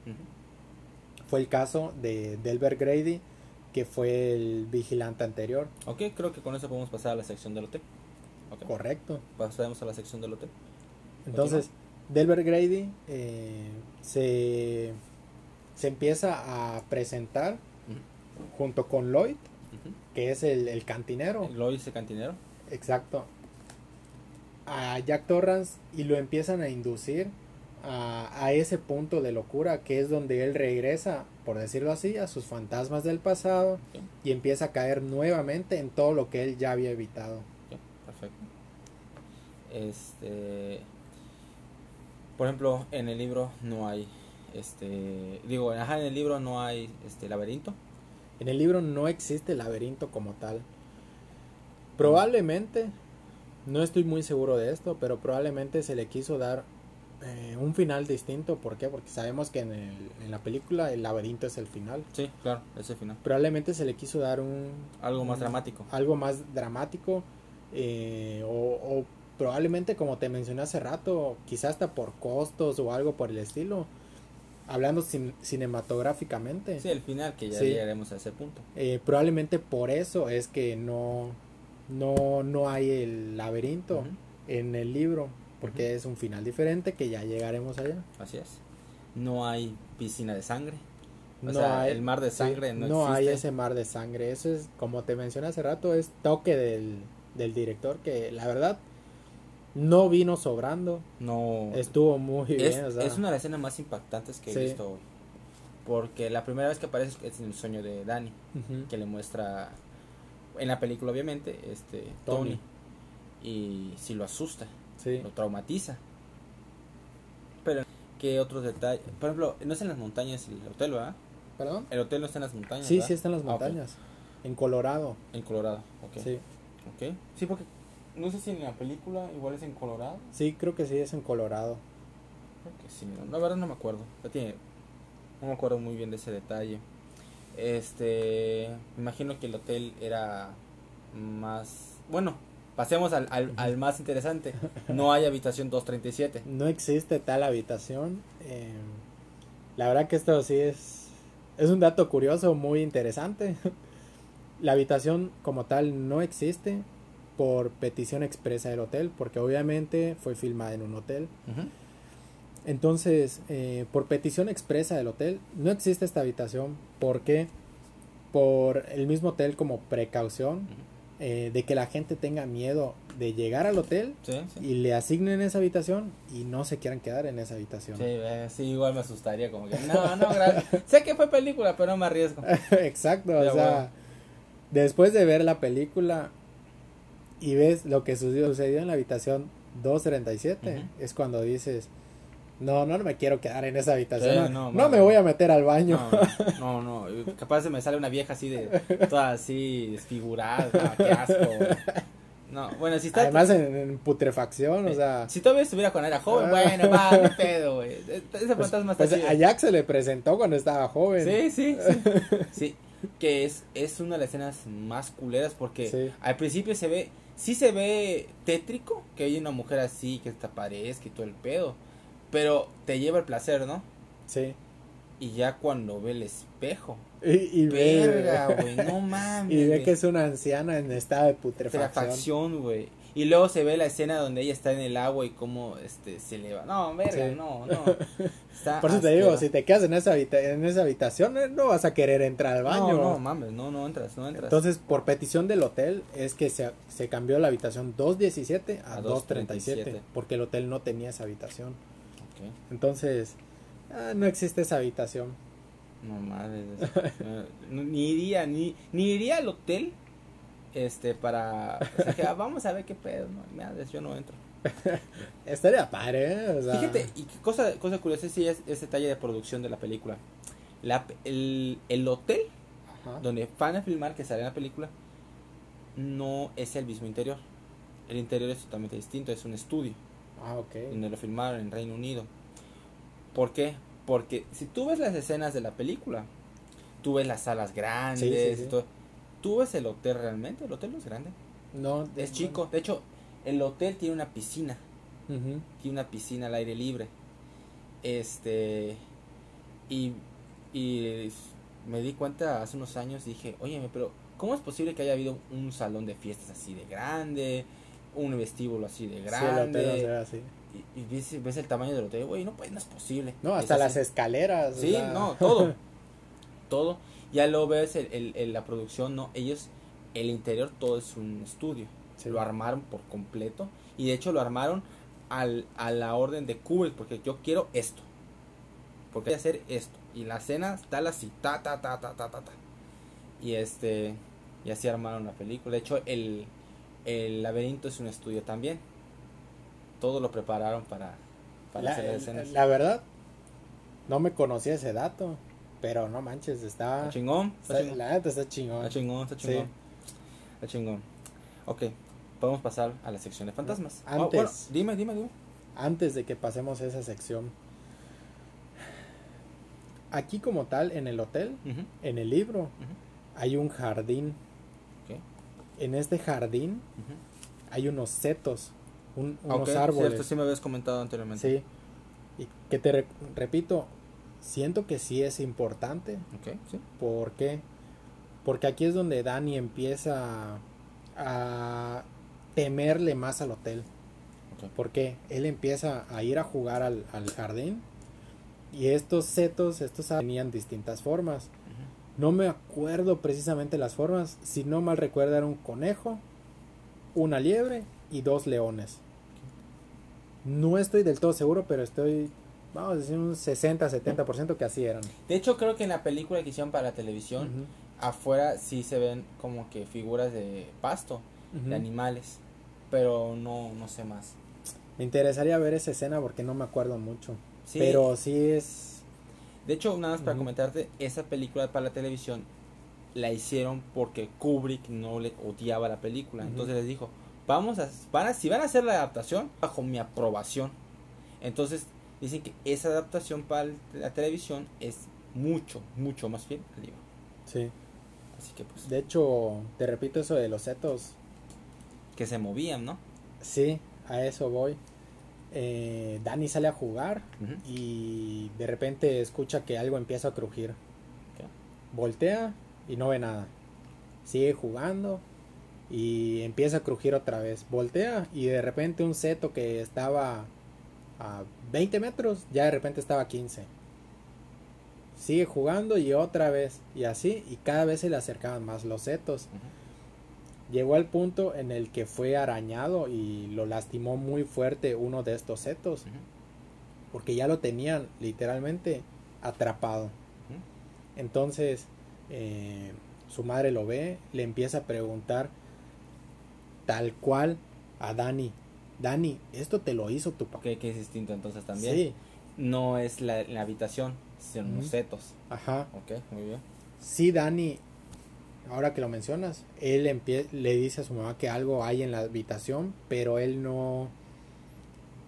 S2: Fue el caso de Delbert Grady, que fue el vigilante anterior.
S1: Ok, creo que con eso podemos pasar a la sección del hotel.
S2: Correcto.
S1: pasaremos a la sección del hotel.
S2: Entonces, Delbert Grady eh, se, se empieza a presentar junto con Lloyd, que es el, el cantinero.
S1: Lo dice cantinero.
S2: Exacto. A Jack Torrance y lo empiezan a inducir a, a ese punto de locura que es donde él regresa, por decirlo así, a sus fantasmas del pasado y empieza a caer nuevamente en todo lo que él ya había evitado.
S1: perfecto. Este. Por ejemplo, en el libro no hay. Este. Digo, ajá, en el libro no hay este laberinto.
S2: En el libro no existe laberinto como tal. Probablemente, no estoy muy seguro de esto, pero probablemente se le quiso dar eh, un final distinto. ¿Por qué? Porque sabemos que en, el- en la película el laberinto es el final.
S1: Sí, claro, ese final.
S2: Probablemente se le quiso dar un...
S1: Algo más
S2: un-
S1: dramático.
S2: Algo más dramático. eh, o, o probablemente, como te mencioné hace rato, quizás hasta por costos o algo por el estilo. Hablando cin- cinematográficamente.
S1: Sí, el final, que ya
S2: Sí.
S1: llegaremos a ese punto.
S2: Eh, probablemente por eso es que no, no, no hay el laberinto en el libro, porque es un final diferente que ya llegaremos allá.
S1: Así es. No hay piscina de sangre. O
S2: no
S1: sea,
S2: hay,
S1: el mar de
S2: sí,
S1: sangre no,
S2: hay
S1: existe.
S2: ese mar de sangre. Eso es, como te mencioné hace rato, es toque del, del director que la verdad no vino sobrando.
S1: No.
S2: Estuvo muy
S1: es,
S2: bien. o sea,
S1: es una de las escenas más impactantes que he
S2: Sí.
S1: visto hoy. Porque la primera vez que aparece es en el sueño de Danny, que le muestra en la película obviamente, este
S2: Tony.
S1: Tony. Y si lo asusta,
S2: sí.
S1: lo traumatiza. Pero ¿Qué otros detalles? Por ejemplo, no es en las montañas el hotel, ¿verdad?
S2: ¿Perdón?
S1: El hotel no está en las montañas.
S2: Sí,
S1: ¿verdad?
S2: sí está en las
S1: Ah,
S2: montañas. En Colorado.
S1: En Colorado, ok.
S2: Sí.
S1: Ok. Sí, porque no sé si en la película igual es en Colorado.
S2: Sí, creo que sí es en Colorado.
S1: Creo que sí, no, la verdad no me acuerdo. Tiene- no me acuerdo muy bien de ese detalle. Este, me imagino que el hotel era más, bueno, pasemos al, al, al más interesante. No hay habitación 237.
S2: No existe tal habitación. eh, la verdad que esto sí es, es un dato curioso, muy interesante. La habitación como tal no existe por petición expresa del hotel, porque obviamente fue filmada en un hotel. Entonces, eh, por petición expresa del hotel, no existe esta habitación. ¿Por qué? Por el mismo hotel como precaución eh, de que la gente tenga miedo de llegar al hotel
S1: Sí, sí.
S2: y le asignen esa habitación y no se quieran quedar en esa habitación.
S1: Sí, eh, sí, igual me asustaría como que no, no, gracias. sé que fue película, pero no me arriesgo.
S2: Exacto, o sea,
S1: bueno.
S2: después de ver la película y ves lo que sucedió, en la habitación 237,
S1: Ujú.
S2: es cuando dices, no, no me quiero quedar en esa habitación,
S1: Sí,
S2: no,
S1: no,
S2: no me voy a meter al baño.
S1: No, no, no, capaz se me sale una vieja así de, toda así desfigurada, no, qué asco. No, bueno, si está...
S2: Además en, en putrefacción, o sea,
S1: Si todavía estuviera cuando era joven, bueno, va, no pedo, güey. Ese fantasma está
S2: pues a Jack se le presentó cuando estaba joven.
S1: Sí, sí, sí. Sí, que es, es una de las escenas más culeras porque
S2: Sí.
S1: al principio se ve, sí se ve tétrico, que hay una mujer así que te aparezca y todo el pedo, pero te lleva el placer, ¿no?
S2: Sí.
S1: Y ya cuando ve el espejo,
S2: Y, y ve,
S1: verga, güey, no mames.
S2: y ve
S1: güey.
S2: que es una anciana en estado de putrefacción.
S1: Putrefacción, güey. Y luego se ve la escena donde ella está en el agua y cómo este se eleva. No, verga,
S2: Sí.
S1: no, no. Está
S2: Por eso te digo, si te quedas en esa, en esa habitación, eh, no vas a querer entrar al baño.
S1: No, no, mames, no, no entras, no entras.
S2: Entonces, por petición del hotel, es que se, se cambió la habitación 217 a,
S1: A
S2: 237,
S1: 237.
S2: porque el hotel no tenía esa habitación. Entonces, ah, no existe esa habitación.
S1: No mames. no, ni iría, ni, ni iría al hotel. Este, para. O sea, que, ah, vamos a ver qué pedo. No, madres, yo no entro.
S2: Estaría padre, ¿eh? O sea,
S1: Fíjate, y qué cosa, cosa curiosa sí es ese detalle de producción de la película. La, el, el hotel
S2: ajá.
S1: donde van a filmar que sale en la película no es el mismo interior. El interior es totalmente distinto, es un estudio
S2: Ah, ok.
S1: donde lo filmaron en Reino Unido. ¿Por qué? Porque si tú ves las escenas de la película, tú ves las salas grandes
S2: Sí, sí, sí.
S1: y todo. Tú ves el hotel realmente, el hotel no es grande,
S2: No,
S1: es chico. De hecho, el hotel tiene una piscina, tiene una piscina al aire libre. Este y, y me di cuenta hace unos años dije, oye, pero ¿cómo es posible que haya habido un salón de fiestas así de grande, un vestíbulo así de
S2: Sí, el
S1: grande?
S2: hotel no así.
S1: y, y ves, ves el tamaño del hotel, güey, no, pues no es posible.
S2: No,
S1: Es
S2: hasta las escaleras. o
S1: Sí,
S2: sea,
S1: no, todo. todo. Ya lo ves, el, el- el- la producción, no, ellos, el interior todo es un estudio.
S2: Sí.
S1: Lo armaron por completo. Y de hecho lo armaron al, a la orden de Kubrick, porque yo quiero esto. Porque hay que hacer esto. Y la escena tal así, ta, ta, ta, ta, ta, ta, ta. Y este, y así armaron la película. De hecho, el, el laberinto es un estudio también. Todo lo prepararon para, para
S2: La,
S1: hacer escenas.
S2: la verdad, no me conocía ese dato. Pero no manches, está.
S1: Está chingón, está
S2: está-
S1: chingón.
S2: la neta está chingón.
S1: Está chingón, está
S2: Sí.
S1: chingón. Está chingón. Ok, podemos pasar a la sección de fantasmas. Ah,
S2: Antes.
S1: bueno, dime, dime, dime.
S2: Antes de que pasemos a esa sección. Aquí, como tal, en el hotel, en el libro, hay un jardín.
S1: ok,
S2: En este jardín hay unos setos, un- unos
S1: ok,
S2: árboles.
S1: Cierto, sí me habías comentado anteriormente.
S2: Sí. Y que te re- repito, siento que sí es importante.
S1: Sí.
S2: ¿Por qué? Porque aquí es donde Dani empieza a temerle más al hotel. Porque él empieza a ir a jugar al, al jardín y estos setos, estos tenían distintas formas. No me acuerdo precisamente las formas. Si no mal recuerdo era un conejo, una liebre y dos leones. No estoy del todo seguro, pero estoy, vamos a decir, un 60-70% que así eran.
S1: De hecho, creo que en la película que hicieron para la televisión, afuera sí se ven como que figuras de pasto, de animales. Pero no, no sé más.
S2: Me interesaría ver esa escena porque no me acuerdo mucho.
S1: Sí.
S2: Pero sí es...
S1: De hecho, nada más para comentarte, esa película para la televisión la hicieron porque Kubrick no le odiaba la película. Entonces les dijo, vamos a, van a, si van a hacer la adaptación, bajo mi aprobación. Entonces dicen que esa adaptación para la televisión es mucho, mucho más fiel al libro.
S2: Sí.
S1: Así que pues,
S2: De hecho, te repito eso de los setos.
S1: que se movían, ¿no?
S2: Sí, a eso voy. Eh, Dani sale a jugar y de repente escucha que algo empieza a crujir. Voltea y no ve nada. Sigue jugando y empieza a crujir otra vez. Voltea y de repente un seto que estaba a 20 metros, ya de repente estaba a 15. Sigue jugando y otra vez y así y cada vez se le acercaban más los setos. Llegó al punto en el que fue arañado y lo lastimó muy fuerte uno de estos setos, porque ya lo tenían literalmente atrapado. Entonces, eh, su madre lo ve, le empieza a preguntar tal cual a Dani, Dani, ¿esto te lo hizo tu papá?
S1: Que, que es distinto entonces también.
S2: Sí,
S1: No es la, la habitación, son los setos.
S2: ajá.
S1: Ok, muy bien.
S2: Sí, Dani, ahora que lo mencionas, él empie- le dice a su mamá que algo hay en la habitación, pero él no,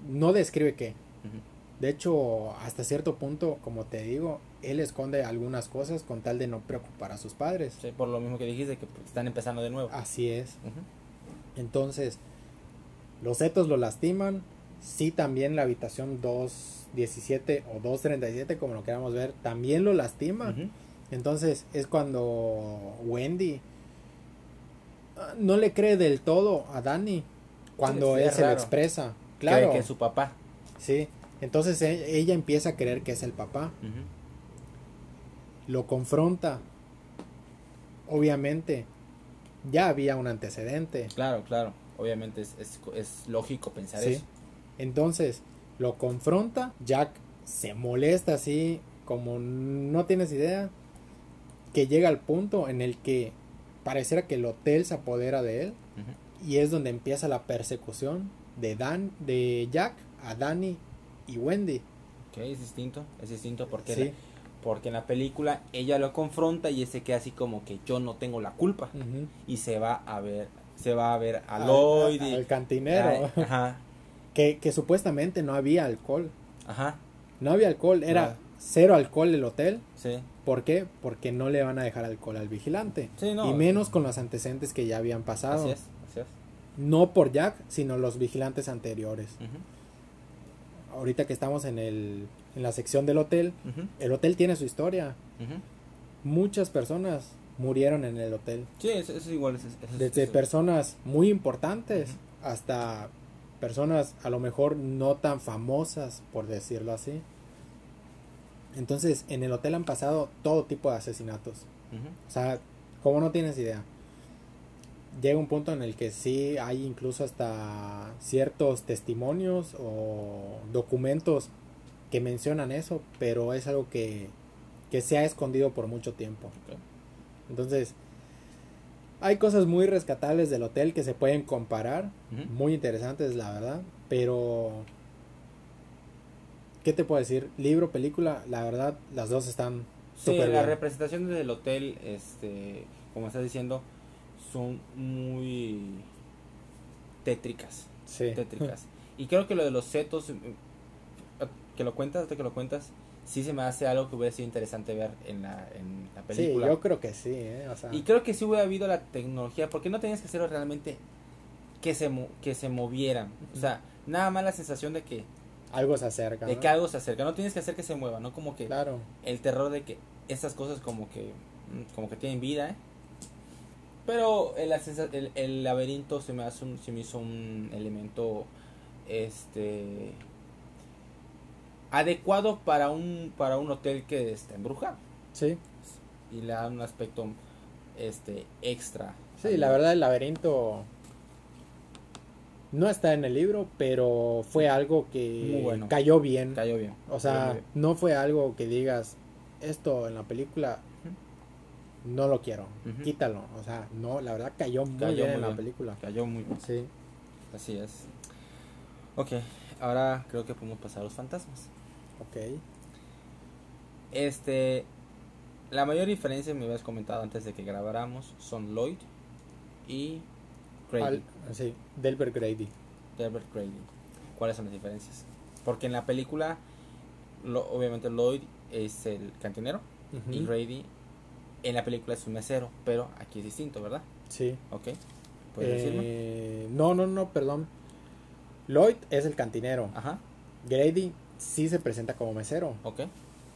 S2: no describe qué. De hecho, hasta cierto punto, como te digo, él esconde algunas cosas con tal de no preocupar a sus padres.
S1: Sí, por lo mismo que dijiste, que están empezando de nuevo.
S2: Así es. Entonces, los setos lo lastiman. Sí, también la habitación 217 o 237, como lo queramos ver, también lo lastima. Entonces es cuando Wendy ah, no le cree del todo a Dani cuando
S1: Sí,
S2: él se lo expresa.
S1: Cree
S2: Claro,
S1: que es su papá.
S2: sí. Entonces e- ella empieza a creer que es el papá. Lo confronta. Obviamente, ya había un antecedente.
S1: Claro, claro. Obviamente es, es, es lógico pensar
S2: Sí.
S1: eso.
S2: Entonces, lo confronta. Jack se molesta así, como no tienes idea. Que llega al punto en el que pareciera que el hotel se apodera de él. Y es donde empieza la persecución de Dan, de Jack a Danny y Wendy.
S1: Ok, es distinto. Es distinto porque,
S2: Sí.
S1: la- porque en la película ella lo confronta y ese queda así como que yo no tengo la culpa. Y se va a ver, se va a ver a
S2: Al-
S1: Lloyd.
S2: al,
S1: y-
S2: al cantinero.
S1: Ay, ajá,
S2: Que, que supuestamente no había alcohol.
S1: ajá,
S2: No había alcohol, era
S1: No.
S2: cero alcohol el hotel.
S1: sí.
S2: ¿Por qué? Porque no le van a dejar alcohol al vigilante.
S1: Sí, no.
S2: Y menos con los antecedentes que ya habían pasado.
S1: Así es, así es.
S2: No por Jack, sino los vigilantes anteriores.
S1: Ujú,
S2: Ahorita que estamos en, el, en la sección del hotel, el hotel tiene su historia.
S1: ujú.
S2: Muchas personas murieron en el hotel.
S1: Sí, eso, es igual. eso eso
S2: Desde
S1: eso-
S2: personas muy importantes hasta personas a lo mejor no tan famosas, por decirlo así. Entonces, en el hotel han pasado todo tipo de asesinatos. O sea, como no tienes idea. Llega un punto en el que sí hay incluso hasta ciertos testimonios o documentos que mencionan eso, pero es algo que, que se ha escondido por mucho tiempo. Entonces, hay cosas muy rescatables del hotel que se pueden comparar, muy interesantes la verdad, pero ¿qué te puedo decir? Libro, película, la verdad, las dos están
S1: Sí,
S2: súper
S1: las
S2: bien.
S1: representaciones del hotel, este, como estás diciendo, son muy tétricas,
S2: Sí.
S1: tétricas. y creo que lo de los setos, eh, que lo cuentas, hasta que lo cuentas, sí se me hace algo que hubiera sido interesante ver en la, en la
S2: Sí,
S1: película.
S2: yo creo que sí, ¿eh? O sea,
S1: Y creo que sí hubiera habido la tecnología, porque no tenías que hacerlo realmente que se, que se movieran. O sea, nada más la sensación de que,
S2: algo se acerca.
S1: de
S2: ¿no?
S1: que algo se acerca. No tienes que hacer que se mueva, ¿no? Como que
S2: Claro.
S1: el terror de que estas cosas como que mm, como que tienen vida, ¿eh? Pero el, el, el laberinto se me hace un, se me hizo un elemento este adecuado para un para un hotel que está embrujado
S2: Sí,
S1: y le da un aspecto este extra.
S2: sí, la verdad el laberinto no está en el libro, pero fue algo que
S1: Muy bueno.
S2: cayó bien.
S1: cayó bien.
S2: O sea,
S1: bien.
S2: no fue algo que digas, esto en la película no lo quiero, quítalo. O sea, no, la verdad cayó muy
S1: Cayó
S2: bien
S1: muy
S2: en la
S1: bien.
S2: película.
S1: cayó muy bien.
S2: Sí,
S1: Así es. Ok, ahora creo que podemos pasar a los fantasmas.
S2: Ok.
S1: Este, la mayor diferencia me habías comentado antes de que grabáramos son Lloyd y Grady.
S2: Al- sí, Delbert Grady.
S1: Delbert Grady. ¿Cuáles son las diferencias? Porque en la película, lo- obviamente Lloyd es el cantinero y. Grady en la película es un mesero, pero aquí es distinto, ¿verdad?
S2: Sí.
S1: Ok. ¿Puedes decirme?
S2: Eh, no, no, no, perdón. Lloyd es el cantinero.
S1: Ajá,
S2: Grady sí se presenta como mesero.
S1: ok.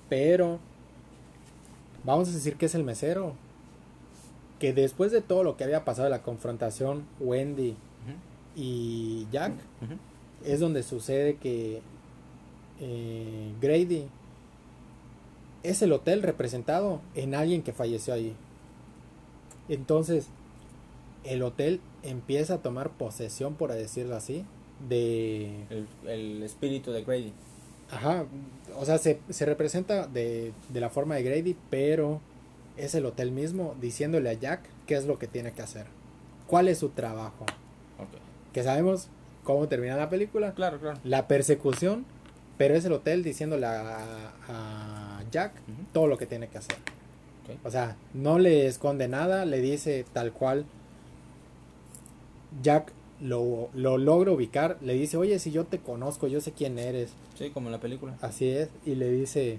S2: Pero vamos a decir que es el mesero. Que después de todo lo que había pasado de la confrontación, Wendy y Jack, es donde sucede que eh, Grady es el hotel representado en alguien que falleció ahí. Entonces, el hotel empieza a tomar posesión, por decirlo así, de...
S1: El, el espíritu de Grady.
S2: Ajá, o sea, se, se representa de, de la forma de Grady, pero es el hotel mismo diciéndole a Jack qué es lo que tiene que hacer. ¿Cuál es su trabajo?
S1: Ok.
S2: Que sabemos cómo termina la película.
S1: Claro, claro.
S2: La persecución, pero es el hotel diciéndole a, a Jack todo lo que tiene que hacer.
S1: Ok.
S2: O sea, no le esconde nada, le dice tal cual. Jack lo, lo logra ubicar, le dice, oye, si yo te conozco, yo sé quién eres.
S1: Sí, como en la película.
S2: Así es, y le dice,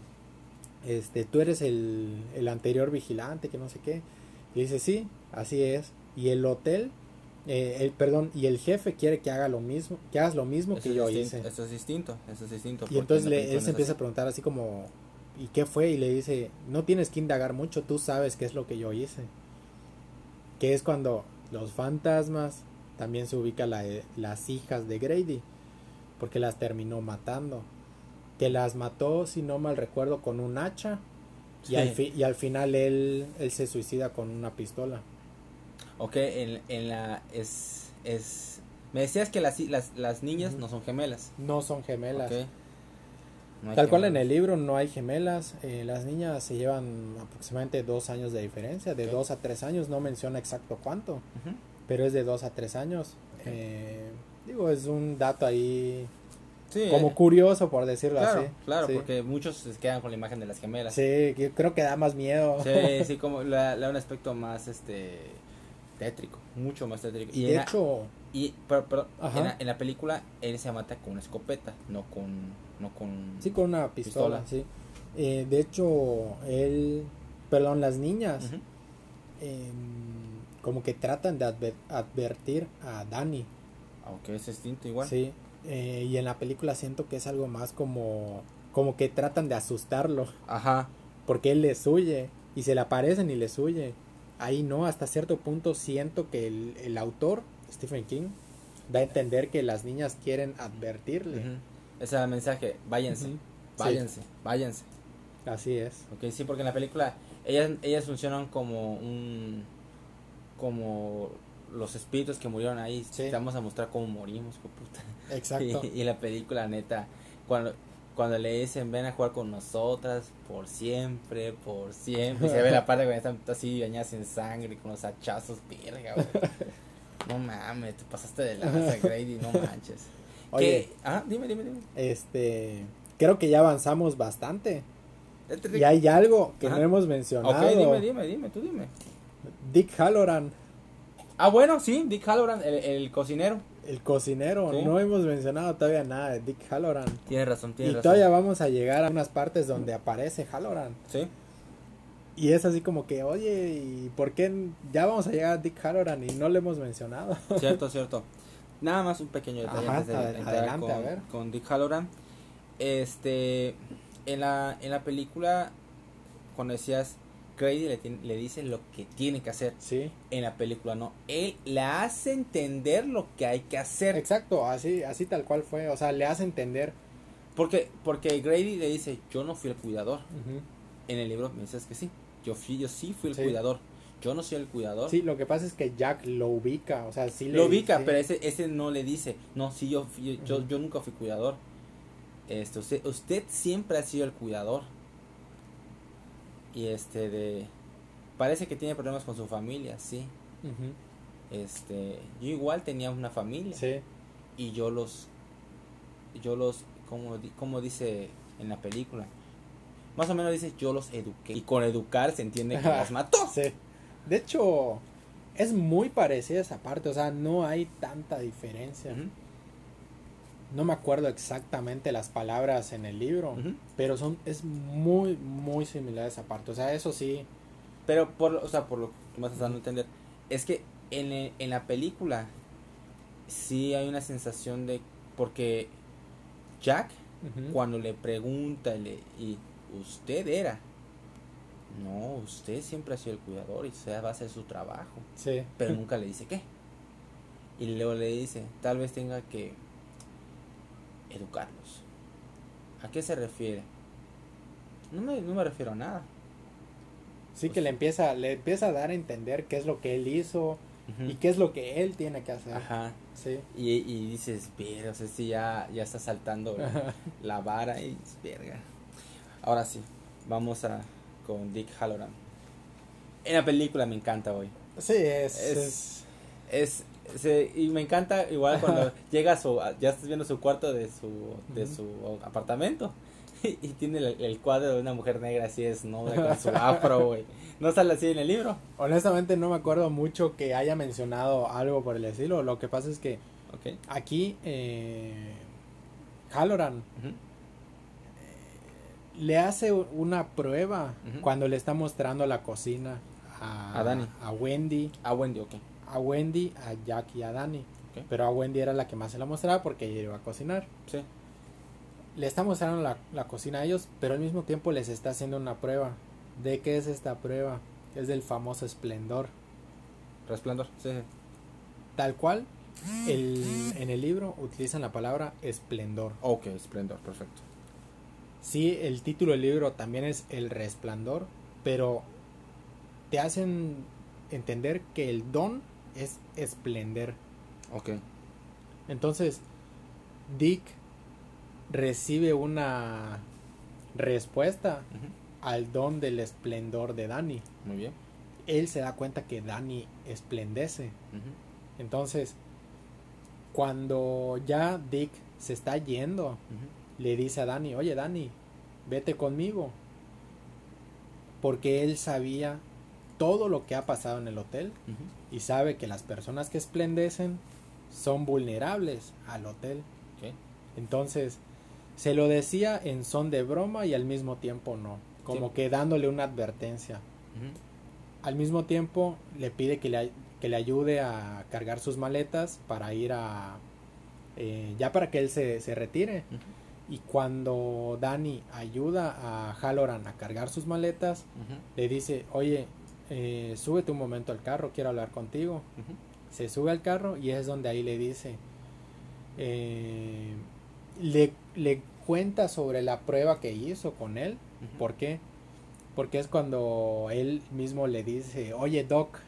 S2: este, tú eres el, el anterior vigilante, que no sé qué. Y dice, sí, así es. Y el hotel, eh, el, perdón, y el jefe quiere que haga lo mismo, que hagas lo mismo
S1: Eso
S2: que yo
S1: distinto,
S2: hice.
S1: Eso es distinto, eso es distinto.
S2: Y entonces le- él se empieza a preguntar así como, ¿y qué fue? Y le dice, no tienes que indagar mucho, tú sabes qué es lo que yo hice. Que es cuando los fantasmas también se ubican la- las hijas de Grady, porque las terminó matando. Que las mató, si no mal recuerdo, con un hacha. Y, al,
S1: Sí.
S2: fi- y al final él, él se suicida con una pistola.
S1: Ok, en, en la. Es, es. Me decías que las, las, las niñas no son gemelas.
S2: No son gemelas.
S1: No
S2: Tal cual en el libro no hay gemelas, eh, las niñas se llevan aproximadamente dos años de diferencia, de dos a tres años, no menciona exacto cuánto. Pero es de dos a tres años.
S1: Ok.
S2: Eh, digo, es un dato ahí
S1: Sí,
S2: como
S1: eh,
S2: curioso por decirlo
S1: claro,
S2: así.
S1: claro,
S2: sí.
S1: porque muchos se quedan con la imagen de las gemelas.
S2: Sí, que creo que da más miedo.
S1: Sí, sí, como le da un aspecto más este tétrico, mucho más tétrico.
S2: y de
S1: la-
S2: hecho,
S1: y pero, pero en, la, en la película él se mata con una escopeta, no con no con
S2: sí con una pistola,
S1: Pistola.
S2: sí. Eh, de hecho, él, perdón, las niñas em, como que tratan de adver- advertir a Dani.
S1: Aunque es distinto igual.
S2: Sí, eh, y en la película siento que es algo más como, como que tratan de asustarlo,
S1: Ajá.
S2: porque él les huye y se le aparecen y les huye. Ahí no, hasta cierto punto siento que el, el autor, Stephen King, da a entender que las niñas quieren advertirle.
S1: Ese es el mensaje, váyanse,
S2: Ujú.
S1: váyanse, váyanse.
S2: Así es.
S1: Ok, sí, porque en la película ellas, ellas funcionan como un como los espíritus que murieron ahí.
S2: Sí.
S1: Te vamos a mostrar cómo morimos, puta.
S2: Exacto.
S1: Y, y la película, neta, cuando, cuando le dicen ven a jugar con nosotras por siempre, por siempre, y se ve la parte cuando están así bañadas en sangre, con los hachazos, verga, güey. No mames, te pasaste de lanza, Grady, no manches.
S2: Oye,
S1: ¿Qué? Ah, dime, dime, dime.
S2: este, creo que ya avanzamos bastante. Y hay algo que
S1: Ajá.
S2: no hemos mencionado.
S1: Ok, dime, dime, dime, tú dime.
S2: Dick Halloran,
S1: Ah, bueno, sí, Dick Halloran, el, el cocinero.
S2: el cocinero.
S1: Sí.
S2: No hemos mencionado todavía nada de Dick Halloran.
S1: Tienes razón,
S2: Y
S1: tienes razón.
S2: todavía vamos a llegar a unas partes donde aparece Halloran.
S1: Sí,
S2: Y es así como que, oye, ¿y por qué ya vamos a llegar a Dick Halloran y no le hemos mencionado?
S1: cierto, cierto. Nada más un pequeño detalle
S2: Ajá,
S1: antes de
S2: adelante,
S1: con,
S2: a ver.
S1: con Dick Halloran. Este, en la, en la película, cuando decías, Grady le, tiene- le dice lo que tiene que hacer.
S2: Sí,
S1: En la película no, él le hace entender lo que hay que hacer.
S2: exacto, así, así tal cual fue. O sea, le hace entender.
S1: Porque, porque Grady le dice, yo no fui el cuidador. En el libro me dices que sí. Yo fui, yo sí fui el
S2: Sí.
S1: cuidador. Yo no soy el cuidador.
S2: Sí, lo que pasa es que Jack lo ubica, o sea, sí le
S1: lo ubica,
S2: sí.
S1: pero ese, ese no le dice, no, sí, yo, fui- yo,
S2: Ujú.
S1: yo nunca fui cuidador. Este, usted, usted siempre ha sido el cuidador. Y este de parece que tiene problemas con su familia, sí. Este, yo igual tenía una familia
S2: Sí,
S1: y yo los yo los como di- como dice en la película. Más o menos dice, yo los eduqué. Y con educar se entiende que las mató.
S2: Sí. De hecho, es muy parecida esa parte, o sea, no hay tanta diferencia. No me acuerdo exactamente las palabras en el libro, pero son es muy muy similar esa parte. O sea, eso sí.
S1: Pero, por, o sea, por lo que me estás dando a entender, es que en, el- en la película sí hay una sensación de. Porque Jack, cuando le pregunta, le, y usted era. No, usted siempre ha sido el cuidador y usted va a hacer su trabajo.
S2: Sí.
S1: Pero nunca le dice qué. Y luego le dice, tal vez tenga que educarlos. ¿A qué se refiere? No me, no me refiero a nada.
S2: Sí que le empieza le empieza a dar a entender qué es lo que él hizo y qué es lo que él tiene que hacer.
S1: Ajá.
S2: Sí.
S1: Y, y dices, verga, o sea, sí ya, ya está saltando la, la vara y verga. Ahora sí, vamos a con Dick Halloran. En la película me encanta hoy.
S2: Sí, es,
S1: Es-
S2: es-
S1: Es, se- y me encanta igual cuando llega a su, ya estás viendo su cuarto de su, de su apartamento. Y, tiene el, el cuadro de una mujer negra así es con su afro, güey. No sale así en el libro.
S2: honestamente no me acuerdo mucho que haya mencionado algo por el estilo. Lo que pasa es que aquí eh, Halloran
S1: Ujú.
S2: le hace una prueba cuando le está mostrando la cocina a,
S1: A Dani.
S2: a Wendy,
S1: Ah, Wendy, ok.
S2: A Wendy, a Jack y a Dani. Pero a Wendy era la que más se la mostraba porque ella iba a cocinar.
S1: Sí.
S2: Le está mostrando la, la cocina a ellos, pero al mismo tiempo les está haciendo una prueba. ¿De qué es esta prueba? Es del famoso esplendor.
S1: Resplandor. Sí. sí.
S2: Tal cual, el, en el libro utilizan la palabra esplendor.
S1: Ok, esplendor, perfecto.
S2: Sí, el título del libro también es El Resplandor, pero te hacen entender que el don es esplender.
S1: Ok.
S2: Entonces, Dick recibe una respuesta al don del esplendor de Dani.
S1: Muy bien.
S2: Él se da cuenta que Dani esplendece. Entonces, cuando ya Dick se está yendo, le dice a Dani, oye Dani, vete conmigo. Porque él sabía todo lo que ha pasado en el hotel y sabe que las personas que esplendecen son vulnerables al hotel. Entonces, se lo decía en son de broma y al mismo tiempo no, como
S1: Sí.
S2: que dándole una advertencia. Al mismo tiempo le pide que le, que le ayude a cargar sus maletas para ir a... eh, ya para que él se, se retire. Y cuando Dani ayuda a Halloran a cargar sus maletas, le dice, oye, eh, súbete un momento al carro, quiero hablar contigo. Se sube al carro y es donde ahí le dice, eh, le, le cuenta sobre la prueba que hizo con él. ¿Por qué? Porque es cuando él mismo le dice, oye Doc,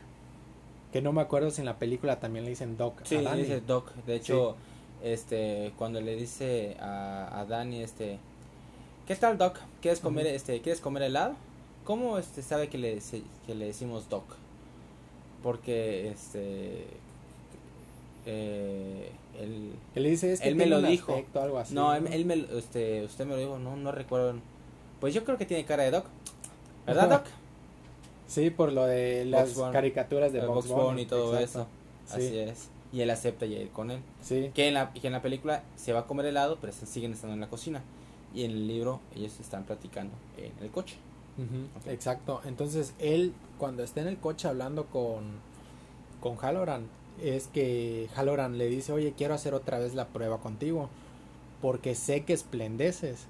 S2: que no me acuerdo si en la película también le dicen Doc
S1: Sí,
S2: a
S1: le
S2: Dani.
S1: dice Doc. De hecho, este, cuando le dice a, a Dani, este, ¿qué tal Doc? ¿Quieres comer,
S2: Ujú.
S1: este, ¿quieres comer helado? ¿Cómo este sabe que le, que le decimos Doc? Porque, este, eh, él,
S2: Que le dice, es que
S1: Él me lo dijo.
S2: aspecto, algo así,
S1: no, él, él me, este, usted me lo dijo, no, no recuerdo. Pues yo creo que tiene cara de Doc, ¿verdad. Doc?
S2: Sí, por lo de las caricaturas de
S1: Bunny
S2: Bunny
S1: y todo
S2: exacto.
S1: eso.
S2: Sí.
S1: Así es. Y él acepta ya ir con él.
S2: Sí,
S1: Que en, la, que en la película se va a comer helado, pero se- siguen estando en la cocina. Y en el libro ellos están platicando en el coche.
S2: Exacto. Entonces él, cuando está en el coche hablando con, con Halloran, es que Halloran le dice, oye, quiero hacer otra vez la prueba contigo, porque sé que esplendeces.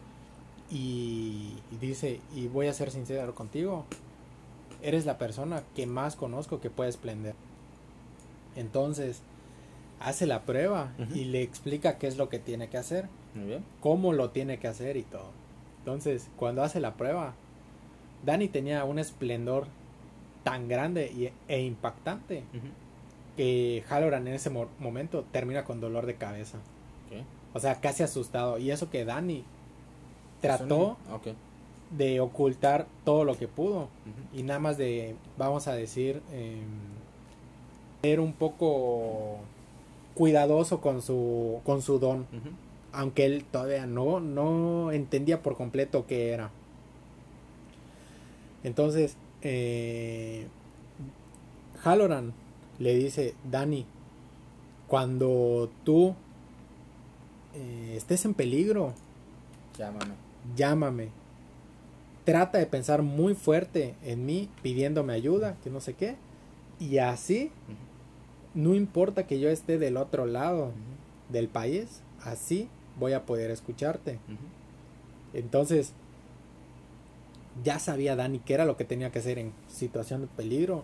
S2: Y, y dice, y voy a ser sincero contigo, eres la persona que más conozco que puede esplender. Entonces, hace la prueba y le explica qué es lo que tiene que hacer.
S1: Muy bien.
S2: cómo lo tiene que hacer y todo. Entonces, cuando hace la prueba, Dani tenía un esplendor tan grande y- e impactante que Halloran en ese mo- momento termina con dolor de cabeza. O sea, casi asustado. Y eso que Dani trató
S1: Ok.
S2: de ocultar todo lo que pudo. Y nada más de, vamos a decir, em, ser un poco cuidadoso con su, con su don. Aunque él todavía no, no entendía por completo qué era. Entonces, eh, Halloran le dice, Dani, cuando tú eh, estés en peligro,
S1: Llámame.
S2: llámame. Trata de pensar muy fuerte en mí pidiéndome ayuda, que no sé qué. Y así, no importa que yo esté del otro lado del país, así voy a poder escucharte. Entonces, ya sabía Dani qué era lo que tenía que hacer en situación de peligro.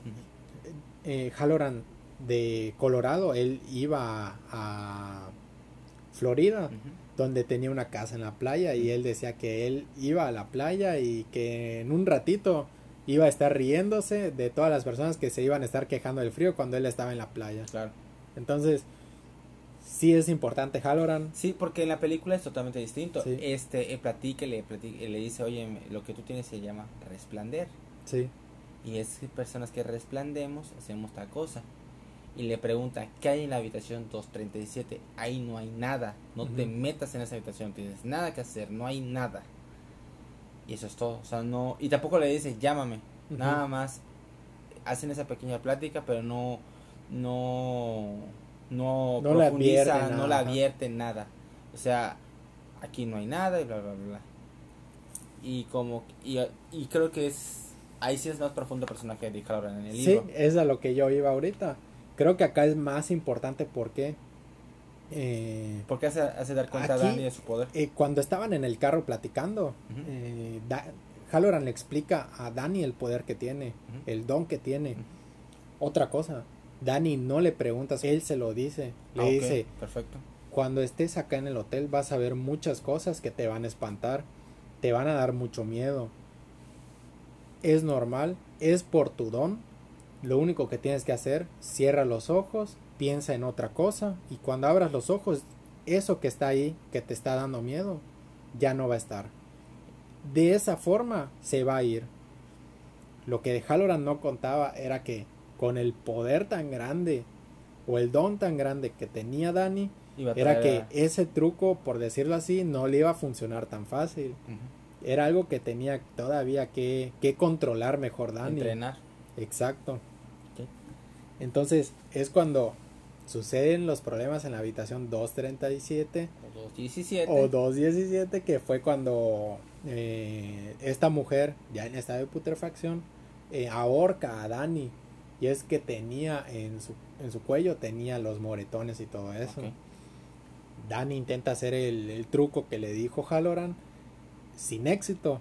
S2: Eh, Halloran de Colorado, él iba a Florida, donde tenía una casa en la playa y él decía que él iba a la playa y que en un ratito iba a estar riéndose de todas las personas que se iban a estar quejando del frío cuando él estaba en la playa.
S1: Claro.
S2: Entonces, sí es importante Halloran.
S1: Sí, porque en la película es totalmente distinto.
S2: Sí.
S1: Este, eh, platica, le, platica- le dice, oye, lo que tú tienes se llama resplandar.
S2: Sí,
S1: Y es personas que resplandemos hacemos tal cosa. Y le pregunta, ¿qué hay en la habitación 237? Ahí no hay nada. No te metas en esa habitación. Tienes nada que hacer. No hay nada. Y eso es todo. O sea, no... Y tampoco le dice, llámame. Nada más. Hacen esa pequeña plática, pero no... No... No,
S2: No
S1: profundiza,
S2: advierte
S1: no
S2: nada, ajá.
S1: advierte nada. O sea, aquí no hay nada y bla, bla, bla. Y como... Y, y creo que es... Ahí sí es más profundo el personaje de Halloran en el
S2: sí,
S1: libro.
S2: es a lo que yo iba ahorita. Creo que acá es más importante porque eh,
S1: Porque hace, hace dar cuenta
S2: Aquí-
S1: a Dani de su poder.
S2: eh, cuando estaban en el carro platicando,
S1: Ujú.
S2: eh, Da- Halloran le explica a Dani el poder que tiene, el don que tiene. Otra cosa, Dani no le pregunta, él se lo dice. Le
S1: Ah,
S2: dice,
S1: Perfecto.
S2: cuando estés acá en el hotel vas a ver muchas cosas que te van a espantar, te van a dar mucho miedo. Es normal, es por tu don. Lo único que tienes que hacer, cierra los ojos, piensa en otra cosa y cuando abras los ojos, eso que está ahí, que te está dando miedo, ya no va a estar. De esa forma se va a ir. Lo que Halloran no contaba era que con el poder tan grande o el don tan grande que tenía Dani, era que
S1: a-
S2: ese truco, por decirlo así, no le iba a funcionar tan fácil. Era algo que tenía todavía que, que controlar mejor Dani.
S1: entrenar.
S2: Exacto. Entonces es cuando suceden los problemas en la habitación 237
S1: O 217.
S2: o 217, que fue cuando eh, esta mujer, ya en estado de putrefacción, eh, ahorca a Dani. Y es que tenía en su, en su cuello, tenía los moretones y todo eso.
S1: Ok.
S2: Dani intenta hacer el, el truco que le dijo Halloran sin éxito.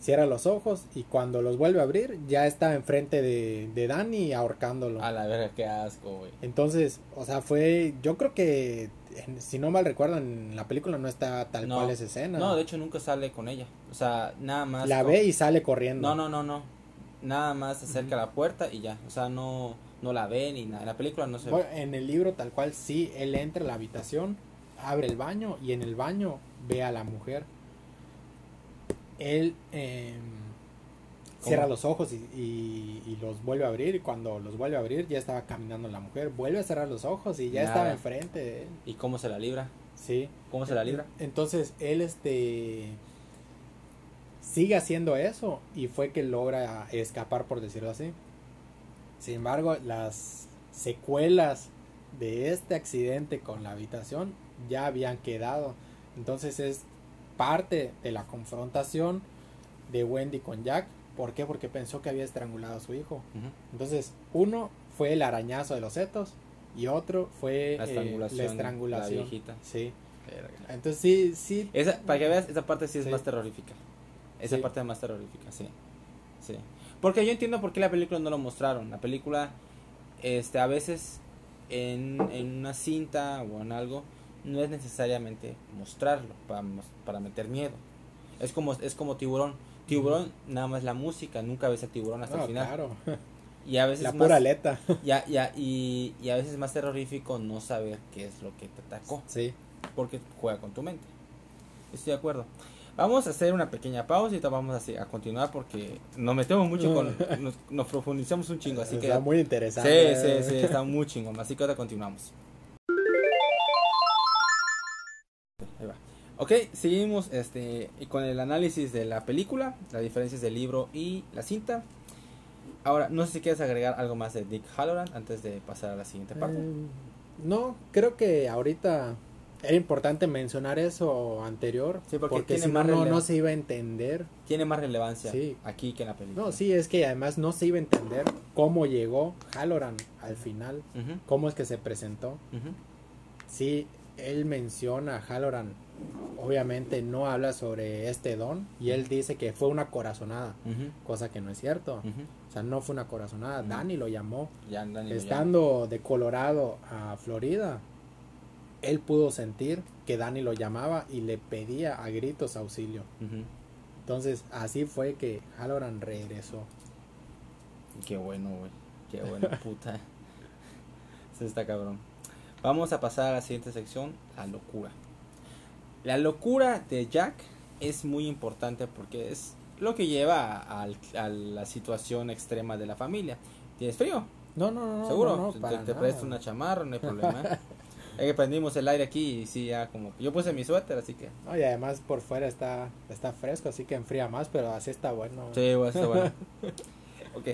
S2: Cierra los ojos y cuando los vuelve a abrir ya está enfrente de, de Dani ahorcándolo.
S1: A la verga, qué asco, güey.
S2: Entonces, o sea, fue, yo creo que, si no mal recuerdo, en la película no está tal
S1: No.
S2: cual esa escena.
S1: No, de hecho nunca sale con ella. O sea, nada más.
S2: la
S1: con-
S2: ve y sale corriendo.
S1: No, no, no, no. Nada más se acerca a la puerta y ya. O sea, no, no la ve ni nada. En la película no se
S2: Bueno,
S1: ve.
S2: en el libro tal cual sí, él entra a la habitación, abre el baño y en el baño ve a la mujer. Él eh, cierra los ojos y, y- y los vuelve a abrir y cuando los vuelve a abrir ya estaba caminando la mujer. Vuelve a cerrar los ojos y ya
S1: Nada.
S2: estaba enfrente de él.
S1: ¿Y cómo se la libra?
S2: Sí.
S1: ¿Cómo se la libra?
S2: Entonces él este sigue haciendo eso y fue que logra escapar por decirlo así. Sin embargo, las secuelas de este accidente con la habitación ya habían quedado. Entonces es parte de la confrontación de Wendy con Jack. ¿Por qué? Porque pensó que había estrangulado a su hijo. Entonces, uno fue el arañazo de los setos y otro fue
S1: La
S2: eh,
S1: estrangulación.
S2: la estrangulación.
S1: La viejita.
S2: Sí. Entonces sí, sí.
S1: Esa, para que veas, esa parte sí es
S2: Sí.
S1: más terrorífica. Esa
S2: Sí.
S1: parte es más terrorífica, sí. Sí. Porque yo entiendo por qué la película no lo mostraron. La película, este, a veces en, en una cinta o en algo, no es necesariamente mostrarlo para, para meter miedo. Es como, es como tiburón. Tiburón, nada más la música, nunca ves al tiburón hasta
S2: No,
S1: el final.
S2: claro.
S1: Y a veces
S2: La
S1: es
S2: pura
S1: más,
S2: aleta.
S1: ya, ya, y, y a veces es más terrorífico no saber qué es lo que te atacó
S2: Sí.
S1: porque juega con tu mente. Estoy de acuerdo. Vamos a hacer una pequeña pausa y vamos a, continuar porque nos metemos mucho con. Nos, nos profundizamos un chingo, así que.
S2: Está muy interesante.
S1: Sí, sí, sí, está muy chingón. Así que ahora continuamos. Ahí va. Ok, seguimos este, con el análisis de la película, las diferencias del libro y la cinta. Ahora, no sé si quieres agregar algo más de Dick Halloran antes de pasar a la siguiente parte.
S2: Eh, no, creo que ahorita era importante mencionar eso anterior.
S1: Sí, porque
S2: porque,
S1: tiene
S2: si no,
S1: más
S2: no,
S1: relevancia.
S2: no se iba a entender.
S1: Tiene más relevancia
S2: Sí.
S1: aquí que en la película.
S2: No, sí, es que además no se iba a entender cómo llegó Halloran al final,
S1: Ujú,
S2: cómo es que se presentó.
S1: ujú,
S2: Sí, él menciona a Halloran, obviamente no habla sobre este don y él dice que fue una corazonada, cosa que no es cierto. O sea, no fue una corazonada. Dani lo llamó.
S1: Ya, lo.
S2: Estando de Colorado a Florida, él pudo sentir que Dani lo llamaba y le pedía a gritos auxilio. Entonces, así fue que Halloran regresó.
S1: Qué bueno, güey. Qué bueno, puta. Eso está cabrón. Vamos a pasar a la siguiente sección, la locura. La locura de Jack es muy importante porque es lo que lleva a, la situación extrema de la familia. ¿Tienes frío?
S2: No, no, no,
S1: Seguro.
S2: no, no,
S1: te te presto una chamarra, no hay problema. Es que prendimos el aire aquí y sí, ya como... Yo puse mi suéter, así que...
S2: No, y además por fuera está, está fresco, así que enfría más, pero así está bueno.
S1: Sí, bueno, está bueno. ok.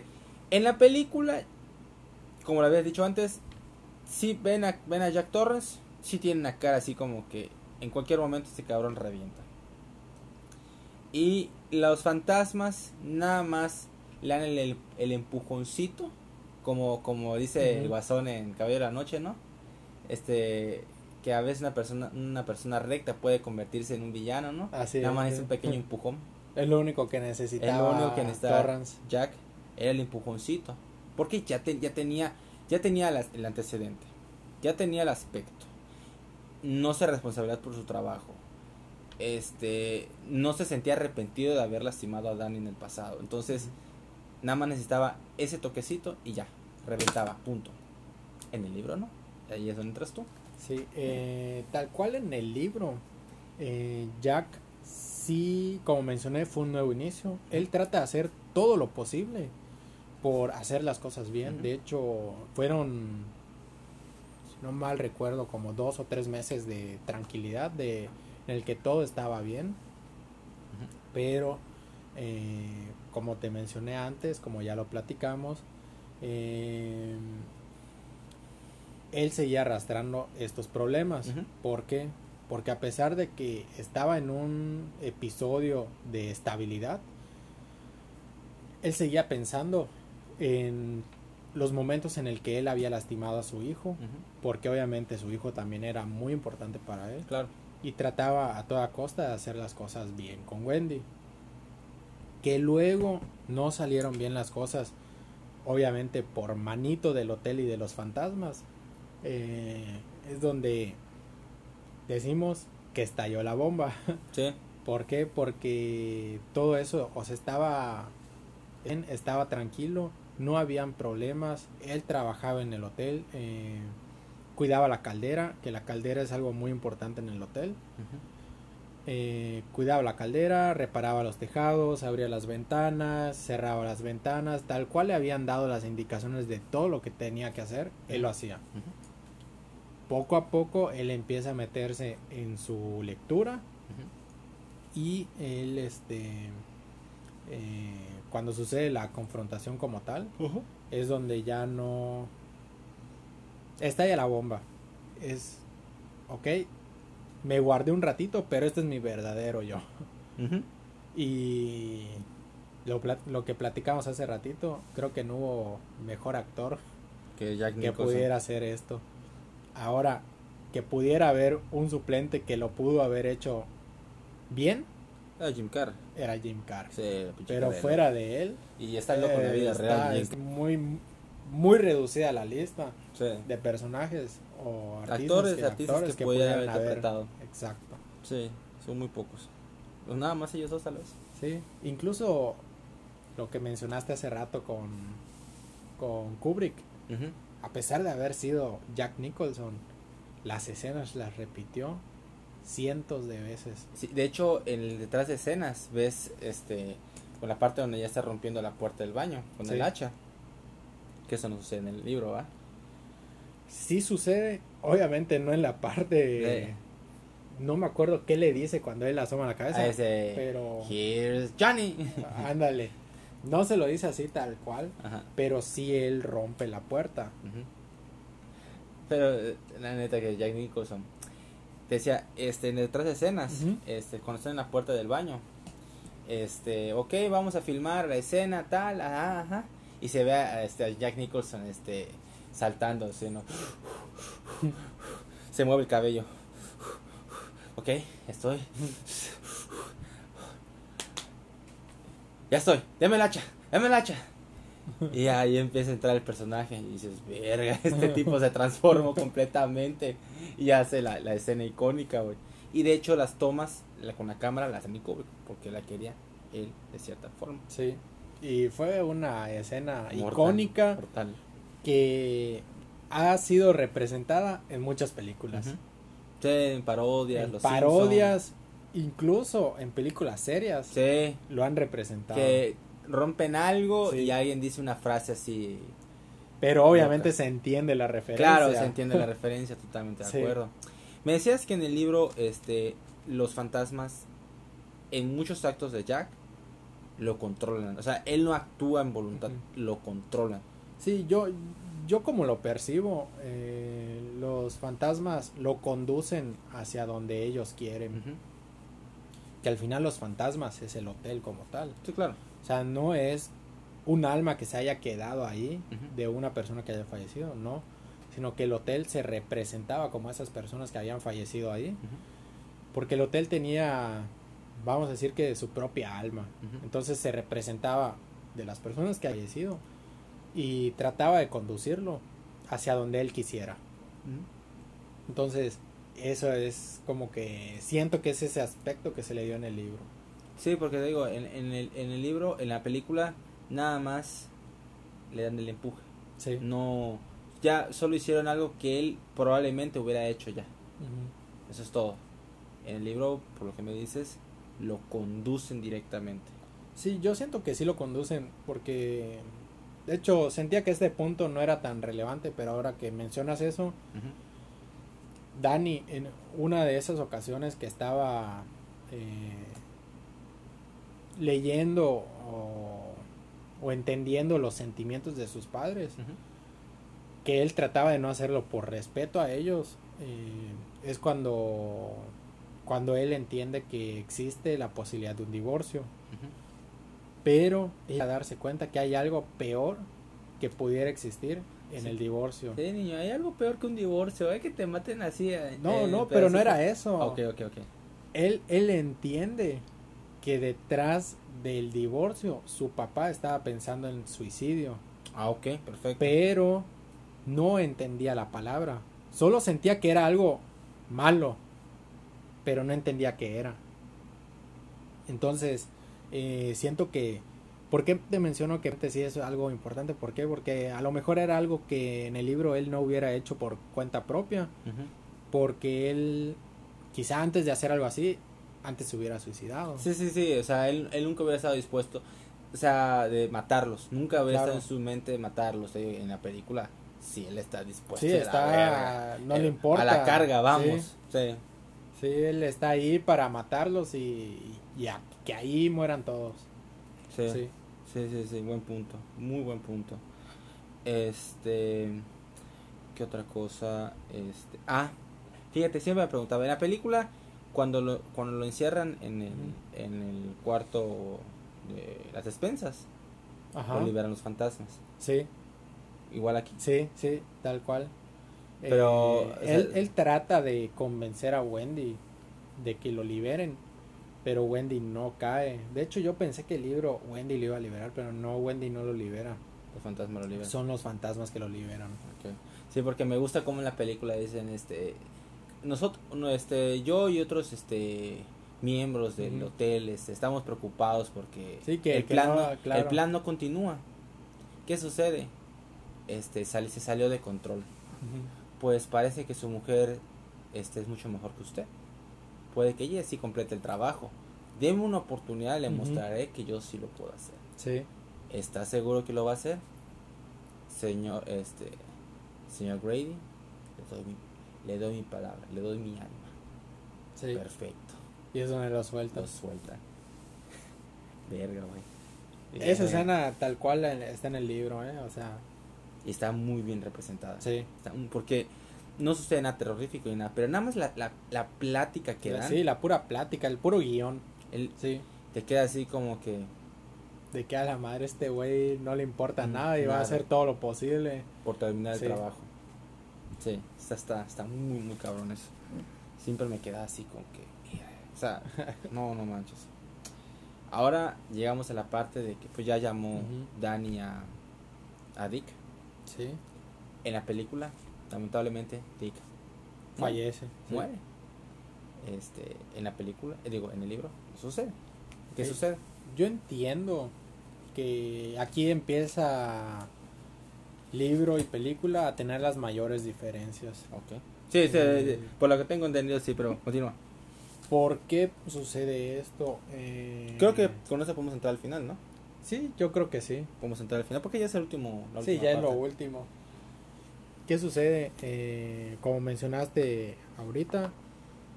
S1: En la película, como lo habías dicho antes, sí ven a, ven a Jack Torrance, sí tiene una cara así como que en cualquier momento este cabrón revienta. Y los fantasmas nada más le dan el, el- el empujoncito, como, como dice el guasón en Caballero de la Noche, ¿no? Este que a veces una persona una persona recta puede convertirse en un villano, ¿no?
S2: Así
S1: nada más
S2: es,
S1: es un pequeño empujón.
S2: Es lo único que
S1: Es
S2: necesitaba
S1: lo único que necesitaba
S2: Torrance.
S1: Jack era el empujoncito. Porque ya, te- ya tenía, ya tenía las- el antecedente. Ya tenía el aspecto. No se responsabilidad por su trabajo. Este, no se sentía arrepentido de haber lastimado a Danny en el pasado. Entonces, nada más necesitaba ese toquecito y ya, reventaba, punto. En el libro no. Ahí es donde entras tú.
S2: Sí, eh, tal cual en el libro, eh, Jack sí, como mencioné, fue un nuevo inicio. Él trata de hacer todo lo posible por hacer las cosas bien. De hecho, fueron, si no mal recuerdo, como dos o tres meses de tranquilidad, de, en el que todo estaba bien. Pero, eh, como te mencioné antes, como ya lo platicamos, eh, él seguía arrastrando estos problemas. ¿Por qué? Porque a pesar de que estaba en un episodio de estabilidad, él seguía pensando en los momentos en el que él había lastimado a su hijo, porque obviamente su hijo también era muy importante para él
S1: Claro.
S2: y trataba a toda costa de hacer las cosas bien con Wendy. Que luego no salieron bien las cosas, obviamente por manito del hotel y de los fantasmas. Eh, es donde decimos que estalló la bomba.
S1: Sí.
S2: ¿Por qué? Porque todo eso, o sea, estaba, estaba tranquilo, no habían problemas, él trabajaba en el hotel, eh, cuidaba la caldera, que la caldera es algo muy importante en el hotel, eh, cuidaba la caldera, reparaba los tejados, abría las ventanas, cerraba las ventanas, tal cual le habían dado las indicaciones de todo lo que tenía que hacer, él lo hacía. Poco a poco él empieza a meterse en su lectura, y él este eh, cuando sucede la confrontación como tal es donde ya no estalla la bomba. Es ok me guardé un ratito pero este es mi verdadero yo. Y lo, lo que platicamos hace ratito creo que no hubo mejor actor
S1: Que Jack
S2: que pudiera hacer esto ahora que pudiera haber un suplente que lo pudo haber hecho bien
S1: Ah, Jim Carrey.
S2: era Jim Carrey
S1: Sí,
S2: Pero fuera de él,
S1: Y está loco en la
S2: eh,
S1: vida
S2: está-
S1: real.
S2: es muy, muy reducida la lista
S1: Sí.
S2: de personajes o artistas
S1: Actores,
S2: que,
S1: artistas
S2: actores
S1: que pudieran haber interpretado.
S2: Exacto.
S1: Sí, son muy pocos. Pues nada más ellos dos tal vez.
S2: Sí, incluso lo que mencionaste hace rato con, con Kubrick. A pesar de haber sido Jack Nicholson, las escenas las repitió cientos de veces.
S1: Sí, de hecho, en el detrás de escenas ves este con la parte donde ya está rompiendo la puerta del baño con
S2: Sí.
S1: el hacha. Que eso no sucede en el libro, ¿va?
S2: Sí sucede, obviamente no en la parte
S1: De-
S2: no me acuerdo qué le dice cuando él asoma la cabeza.
S1: A ese,
S2: pero-
S1: Here's Johnny.
S2: Ándale. No se lo dice así tal cual,
S1: Ajá.
S2: pero sí él rompe la puerta.
S1: Pero eh, la neta que Jack Nicholson decía, este, detrás de escenas, este, cuando están en la puerta del baño, este, ok, vamos a filmar la escena, tal, ajá, ajá, y se ve a, este, a Jack Nicholson, este, saltando, así, ¿no? Se mueve el cabello. Ok, estoy. Ya estoy, dame el hacha, dame el hacha. Y ahí empieza a entrar el personaje y dices, verga, este tipo se transformó completamente y hace la, la escena icónica, güey. Y de hecho las tomas la- con la cámara las aplicó, güey, porque la quería él de cierta forma.
S2: Sí. Y fue una escena
S1: Mortal,
S2: icónica
S1: mortal.
S2: que ha sido representada en muchas películas.
S1: Ujú. Sí, en parodias,
S2: en
S1: los
S2: parodias, incluso en películas serias.
S1: Sí,
S2: lo han representado.
S1: que rompen algo
S2: Sí.
S1: y alguien dice una frase así.
S2: Pero obviamente
S1: Loca.
S2: se entiende la referencia.
S1: Claro, se entiende la referencia, totalmente de
S2: Sí.
S1: acuerdo. Me decías que en el libro, este, los fantasmas, en muchos actos de Jack, lo controlan. O sea, él no actúa en voluntad, lo controlan.
S2: Sí, yo, yo como lo percibo, eh, los fantasmas lo conducen hacia donde ellos quieren.
S1: Ujú.
S2: Que al final los fantasmas es el hotel como tal.
S1: Sí, claro.
S2: O sea, no es un alma que se haya quedado ahí de una persona que haya fallecido, no. Sino que el hotel se representaba como esas personas que habían fallecido ahí. Porque el hotel tenía, vamos a decir que su propia alma. Entonces se representaba de las personas que habían fallecido y trataba de conducirlo hacia donde él quisiera. Entonces, eso es como que siento que es ese aspecto que se le dio en el libro.
S1: Sí, porque te digo, en, en el, en el libro, en la película, nada más le dan el empuje.
S2: Sí.
S1: No, ya solo hicieron algo que él probablemente hubiera hecho ya. Eso es todo. En el libro, por lo que me dices, lo conducen directamente.
S2: Sí, yo siento que sí lo conducen porque de hecho sentía que este punto no era tan relevante, pero ahora que mencionas eso. Dani en una de esas ocasiones que estaba eh, leyendo o, o entendiendo los sentimientos de sus padres, que él trataba de no hacerlo por respeto a ellos, eh, es cuando cuando él entiende que existe la posibilidad de un divorcio. Pero a darse cuenta que hay algo peor que pudiera existir en
S1: Sí.
S2: el divorcio.
S1: Sí, niño, hay algo peor que un divorcio, hay que te maten así. eh,
S2: No,
S1: eh,
S2: no, pero no era eso.
S1: Ok, ok, ok.
S2: Él, él entiende que detrás del divorcio su papá estaba pensando en suicidio,
S1: Ah, ok, perfecto.
S2: pero no entendía la palabra. Solo sentía que era algo malo, pero no entendía qué era. Entonces, eh, siento que... ¿Por qué te menciono que sí es algo importante? ¿Por qué? Porque a lo mejor era algo que en el libro él no hubiera hecho por cuenta propia,
S1: Ujú.
S2: porque él quizá antes de hacer algo así, antes se hubiera suicidado.
S1: Sí, sí, sí, o sea, él, él nunca hubiera estado dispuesto, o sea, de matarlos, nunca hubiera
S2: Claro.
S1: estado en su mente de matarlos eh, en la película. Sí, él está dispuesto.
S2: Sí,
S1: a la
S2: está,
S1: verga.
S2: no le
S1: Eh,
S2: importa.
S1: A la carga, vamos.
S2: Sí.
S1: Sí.
S2: Sí, él está ahí para matarlos y, y a- que ahí mueran todos.
S1: Sí.
S2: Sí.
S1: Sí, sí, sí, buen punto, muy buen punto. Este, ¿qué otra cosa? Este, ah, fíjate, siempre me preguntaba, en la película, cuando lo, cuando lo encierran en el, en el cuarto de las despensas,
S2: Ajá.
S1: lo liberan los fantasmas.
S2: Sí,
S1: Igual aquí.
S2: sí, sí, tal cual.
S1: Pero,
S2: Eh, él, él trata de convencer a Wendy de que lo liberen, pero Wendy no cae. De hecho, yo pensé que el libro Wendy lo iba a liberar, pero no, Wendy no lo libera.
S1: Los fantasmas lo liberan.
S2: Son los fantasmas que lo liberan.
S1: Sí, porque me gusta como en la película dicen, este, nosotros, no, este, yo y otros, este, miembros del hotel, este, estamos preocupados porque
S2: Sí, que-
S1: el
S2: que
S1: plan,
S2: no,
S1: no-
S2: claro.
S1: el plan no continúa. ¿Qué sucede? Este, sale, se salió de control. Pues parece que su mujer, este, es mucho mejor que usted. Puede que ella sí complete el trabajo. Deme una oportunidad, le mostraré que yo sí lo puedo hacer.
S2: Sí,
S1: ¿Está seguro que lo va a hacer? Señor, este, señor Grady, le doy mi, le doy mi palabra, le doy mi alma.
S2: Sí.
S1: Perfecto.
S2: Y es donde lo suelta.
S1: Lo suelta. Verga, güey.
S2: Esa
S1: Eh,
S2: escena tal cual está en el libro, ¿eh? O sea,
S1: Y está muy bien representada.
S2: sí.
S1: Está- porque no sucede nada terrorífico ni nada, pero nada más la, la, la plática que dan,
S2: Sí, la pura plática, el puro guion.
S1: el-
S2: Sí.
S1: te queda así como que
S2: De que a la madre este güey no le importa
S1: Mm,
S2: nada y va a hacer todo lo posible.
S1: por terminar
S2: Sí.
S1: el trabajo. Sí, está, está, está muy, muy cabrón eso. Siempre me queda así como que, mira, o sea, no, no manches. Ahora llegamos a la parte de que pues ya llamó. Danny a, a Dick.
S2: Sí.
S1: En la película, lamentablemente, Dick
S2: Fallece. sí.
S1: muere. Este, en la película, eh, digo, en el libro, sucede. ¿Qué
S2: Sí.
S1: sucede?
S2: Yo entiendo que aquí empieza libro y película a tener las mayores diferencias.
S1: Ok. Sí, sí,
S2: Mm.
S1: por lo que tengo entendido, sí, pero continúa.
S2: ¿Por qué sucede esto? Eh,
S1: Creo que con eso podemos entrar al final, ¿no?
S2: Sí, yo creo que sí.
S1: Podemos entrar al final porque ya es el último. la
S2: Sí, ya es lo último. ¿Qué sucede? Eh, como mencionaste ahorita,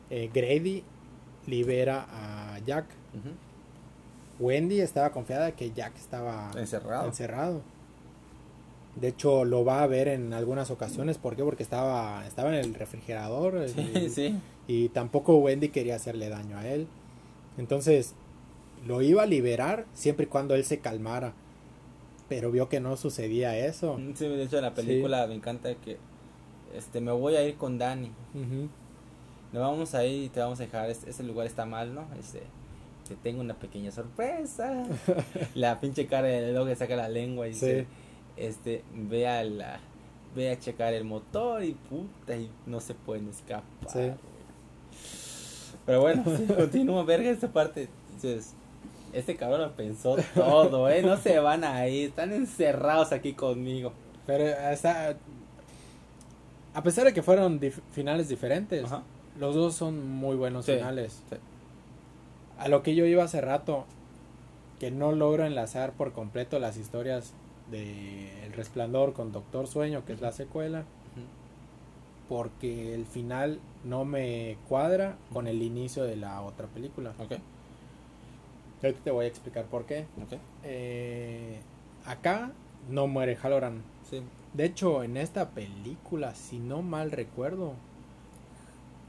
S2: eh, Grady libera a Jack. Wendy estaba confiada de que Jack estaba
S1: Encerrado.
S2: encerrado. De hecho, lo va a ver en algunas ocasiones. ¿Por qué? Porque estaba, estaba en el refrigerador.
S1: Sí,
S2: y,
S1: sí.
S2: y tampoco Wendy quería hacerle daño a él. Entonces, lo iba a liberar siempre y cuando él se calmara. Pero vio que no sucedía eso.
S1: Sí, de hecho en la película me encanta que este me voy a ir con Dani.
S2: Ujú.
S1: Nos vamos a ir y te vamos a dejar, este, ese lugar está mal, ¿no? Este, te tengo una pequeña sorpresa. la pinche cara de luego que saca la lengua y dice, este, ve a la, ve a checar el motor y puta, y no se pueden escapar.
S2: Sí.
S1: Pero bueno, sí, continúa, verga, esta parte. Dices, este cabrón lo pensó todo, ¿eh? No se van a ir, están encerrados aquí conmigo.
S2: Pero está... A pesar de que fueron dif- finales diferentes,
S1: Ajá.
S2: los dos son muy buenos
S1: Sí,
S2: finales.
S1: sí.
S2: A lo que yo iba hace rato, que no logro enlazar por completo las historias de El Resplandor con Doctor Sueño, que es la secuela, porque el final no me cuadra con el inicio de la otra película. Ahorita te voy a explicar por qué.
S1: ok.
S2: Eh, acá no muere Halloran.
S1: Sí.
S2: De hecho, en esta película, si no mal recuerdo,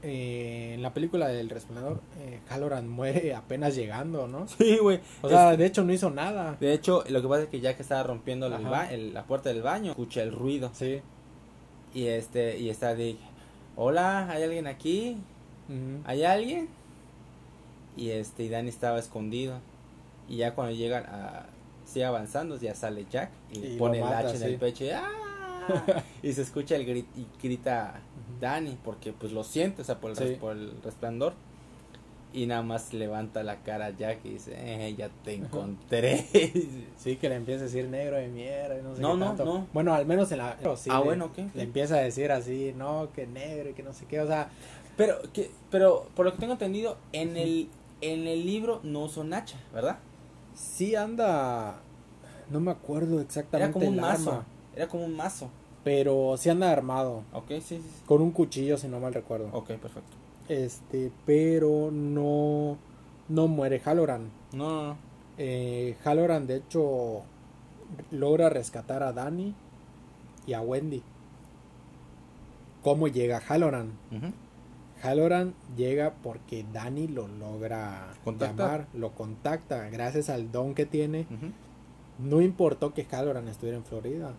S2: eh, en la película del Resplandor, eh, Halloran muere apenas llegando, ¿no?
S1: Sí, güey.
S2: O sea,
S1: Es-
S2: de hecho no hizo nada.
S1: de hecho, lo que pasa es que ya que estaba rompiendo el el- la puerta del baño, escucha el ruido.
S2: Sí.
S1: Y este, y está Dick. Hola, ¿hay alguien aquí?
S2: Ujú.
S1: ¿Hay alguien? Y este, y Danny estaba escondido. Y ya cuando llegan a sigue avanzando, ya sale Jack y,
S2: Y
S1: pone el hacha en el pecho y, ¡ah! y se escucha el grit y grita
S2: Ujú.
S1: Danny porque pues lo siente, o sea, por el,
S2: Sí.
S1: res- por el resplandor. Y nada más levanta la cara a Jack y dice, eh, ya te encontré.
S2: Sí, que le empieza a decir negro de mierda y no sé
S1: No,
S2: qué
S1: no,
S2: tanto.
S1: no.
S2: Bueno, al menos en la... pero sí,
S1: ah,
S2: le-
S1: bueno, ¿qué?
S2: Le empieza a decir así, no, que negro y que no sé qué, o sea...
S1: Pero, que, pero por lo que tengo entendido, en el, en el libro no un hacha, ¿verdad?
S2: Sí anda... No me acuerdo exactamente
S1: Era como un
S2: el
S1: mazo.
S2: arma,
S1: Era como un mazo.
S2: pero sí anda armado.
S1: Ok, sí, sí. sí.
S2: Con un cuchillo, si no mal recuerdo.
S1: Ok, perfecto.
S2: Este, pero no... No muere Halloran.
S1: No, no, no.
S2: Eh, Halloran, de hecho, logra rescatar a Danny y a Wendy. ¿Cómo llega Halloran?
S1: Ujú.
S2: Halloran llega porque Danny lo logra llamar, lo contacta gracias al don que tiene. No importó que Halloran estuviera en Florida.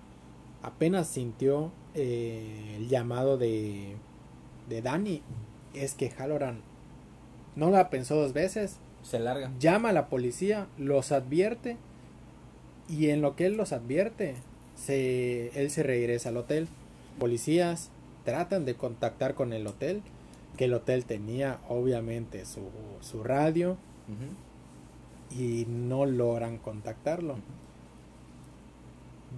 S2: Apenas sintió eh, el llamado de, de Danny. Es que Halloran no la pensó dos veces.
S1: Se larga.
S2: Llama a la policía, los advierte. Y en lo que él los advierte, se, él se regresa al hotel. Policías tratan de contactar con el hotel. Que el hotel tenía obviamente su, su radio. Y no logran contactarlo.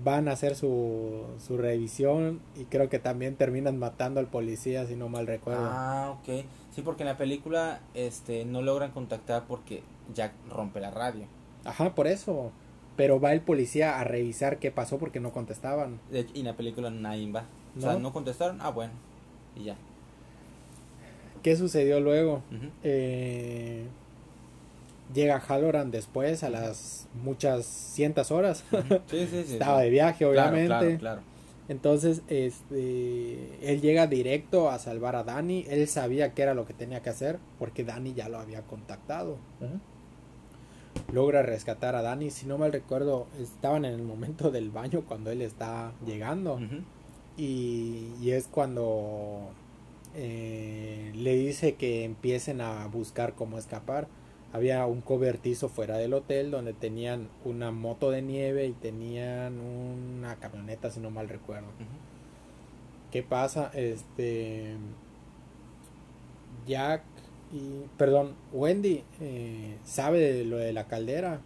S2: Van a hacer su, su revisión y creo que también terminan matando al policía, si no mal recuerdo.
S1: Ah, ok. Sí, porque en la película este, no logran contactar porque Jack rompe la radio.
S2: Ajá, por eso. Pero va el policía a revisar qué pasó porque no contestaban.
S1: Y en la película nadie va. O sea,
S2: no
S1: contestaron. Ah, bueno. Y ya.
S2: ¿Qué sucedió luego? Eh, llega Halloran después a las muchas cientos horas.
S1: Sí, sí, sí.
S2: Estaba de viaje,
S1: Claro,
S2: obviamente.
S1: Claro, claro.
S2: Entonces, este, él llega directo a salvar a Dani. Él sabía que era lo que tenía que hacer porque Dani ya lo había contactado. Logra rescatar a Dani. Si no mal recuerdo, estaban en el momento del baño cuando él está llegando. Y, y es cuando eh, le dice que empiecen a buscar cómo escapar. Había un cobertizo fuera del hotel donde tenían una moto de nieve y tenían una camioneta, si no mal recuerdo. ¿Qué pasa? Este. Jack y. Perdón, Wendy eh, sabe de lo de la caldera.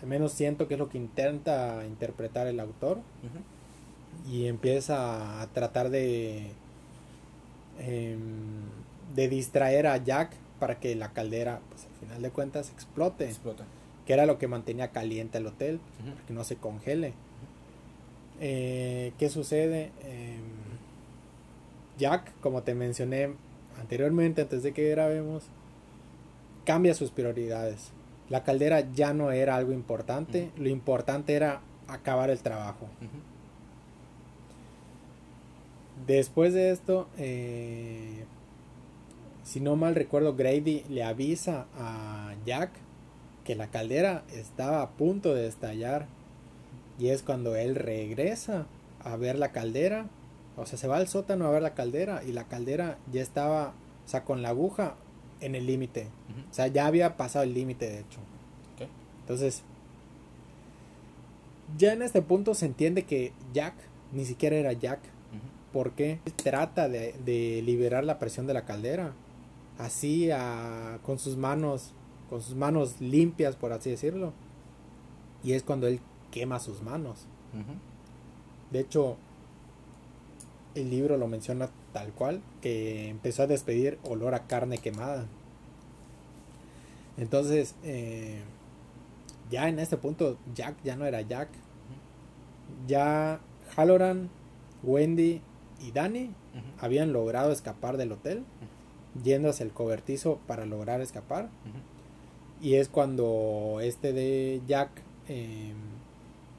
S2: Al menos siento que es lo que intenta interpretar el autor. Y empieza a tratar de em, de distraer a Jack para que la caldera pues al final de cuentas explote.
S1: Explota.
S2: que era lo que mantenía caliente el hotel
S1: Ujú.
S2: que no se congele. Eh, qué sucede Em, Jack como te mencioné anteriormente antes de que grabemos cambia sus prioridades. La caldera ya no era algo importante. Lo importante era acabar el trabajo. Después de esto, eh, si no mal recuerdo, Grady le avisa a Jack que la caldera estaba a punto de estallar. Y es cuando él regresa a ver la caldera. O sea, se va al sótano a ver la caldera. Y la caldera ya estaba, o sea, con la aguja en el límite. O sea, ya había pasado el límite, de hecho. Entonces, ya en este punto se entiende que Jack ni siquiera era Jack. Porque trata de, de liberar la presión de la caldera. Así a- con sus manos con sus manos limpias por así decirlo. Y es cuando él quema sus manos. De hecho el libro lo menciona tal cual que empezó a despedir olor a carne quemada. Entonces eh, ya en este punto Jack ya no era Jack. Ya Halloran Wendy y
S1: Ujú.
S2: habían logrado escapar del hotel, yendo hacia el cobertizo para lograr escapar. Y es cuando este de Jack eh,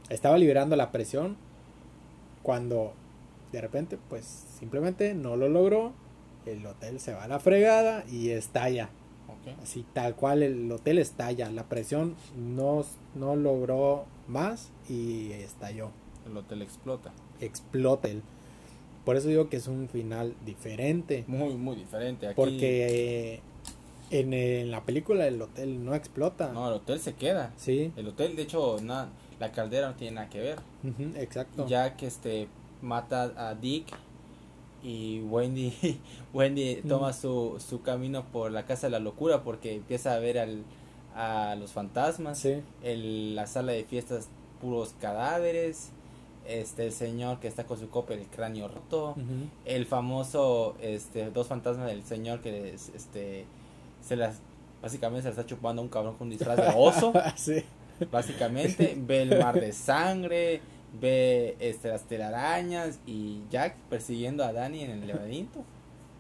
S2: estaba liberando la presión, cuando de repente, pues simplemente no lo logró. El hotel se va a la fregada y estalla. Así tal cual el hotel estalla. La presión no, no logró más y estalló.
S1: El hotel explota.
S2: Explota el. Por eso digo que es un final diferente.
S1: Muy, muy diferente. Aquí,
S2: Porque eh, en, en la película el hotel no explota.
S1: No, el hotel se queda.
S2: Sí,
S1: El hotel, de hecho, na- la caldera no tiene nada que ver.
S2: exacto.
S1: Ya que este mata a Dick y Wendy Wendy toma su, su camino por la casa de la locura porque empieza a ver al, a los fantasmas.
S2: Sí,
S1: El, la sala de fiestas puros cadáveres. Este el señor que está con su copa el cráneo roto. el famoso este dos fantasmas del señor que este se las básicamente se las está chupando a un cabrón con un disfraz de oso.
S2: Sí,
S1: básicamente ve el mar de sangre ve este las telarañas y Jack persiguiendo a Danny en el laberinto.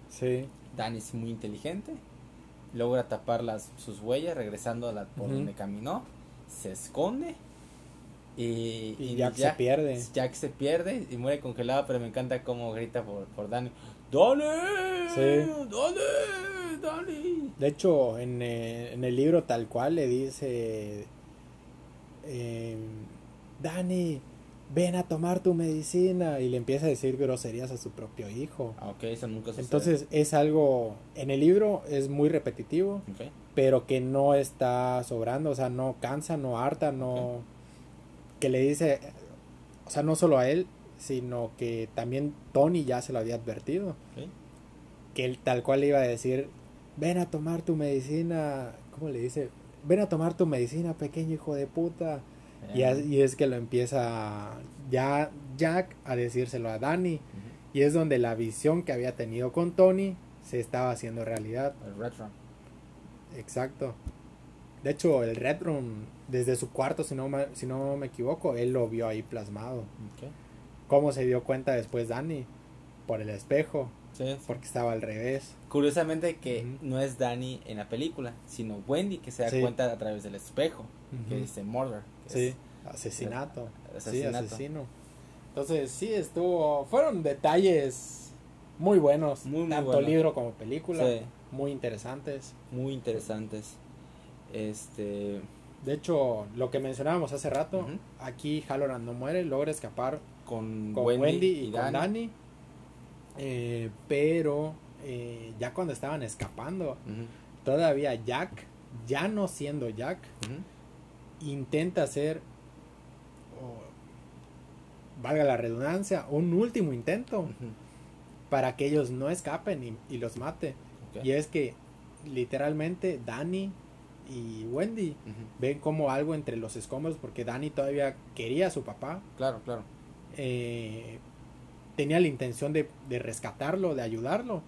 S2: Sí,
S1: Danny es muy inteligente logra tapar las sus huellas regresando a la por donde caminó se esconde y,
S2: Y Jack se pierde.
S1: Jack se pierde y muere congelado, pero me encanta cómo grita por, por Danny. ¡Dani!
S2: Sí. De hecho, en, eh, en el libro tal cual le dice, eh, Dani, ven a tomar tu medicina y le empieza a decir groserías a su propio hijo.
S1: Ah, ok, eso nunca sucede.
S2: Entonces es algo, en el libro es muy repetitivo, pero que no está sobrando, o sea, no cansa, no harta, no... Que le dice, o sea, no solo a él, sino que también Tony ya se lo había advertido, que él tal cual le iba a decir, ven a tomar tu medicina, ¿cómo le dice? Ven a tomar tu medicina, pequeño hijo de puta. Y,
S1: Eh,
S2: y es que lo empieza ya Jack a decírselo a Danny. Y es donde la visión que había tenido con Tony se estaba haciendo realidad.
S1: El Red Rum.
S2: Exacto. De hecho, el Red Room, desde su cuarto, si no, ma- si no me equivoco, él lo vio ahí plasmado.
S1: Ok.
S2: ¿Cómo se dio cuenta después Danny? Por el espejo.
S1: Sí, sí.
S2: porque estaba al revés.
S1: Curiosamente que no es Danny en la película, sino Wendy que se da
S2: Sí.
S1: cuenta a través del espejo, que dice murder. que
S2: Sí,
S1: es-
S2: asesinato.
S1: Asesinato.
S2: Sí, asesino. Entonces, sí, estuvo. Fueron detalles muy buenos.
S1: Muy, muy
S2: tanto libro como película. Muy interesantes.
S1: muy interesantes. Este,
S2: De hecho, lo que mencionábamos hace rato, aquí Halloran no muere, logra escapar
S1: con,
S2: con
S1: Wendy,
S2: Wendy, y,
S1: y
S2: con
S1: Danny.
S2: Danny. eh, pero eh, ya cuando estaban escapando, todavía Jack, ya no siendo Jack, intenta hacer, valga la redundancia, un último intento para que ellos no escapen y, y los mate. Y es que literalmente Danny y Wendy ven como algo entre los escombros porque Danny todavía quería a su papá.
S1: Claro, claro.
S2: eh, tenía la intención de, de rescatarlo, de ayudarlo.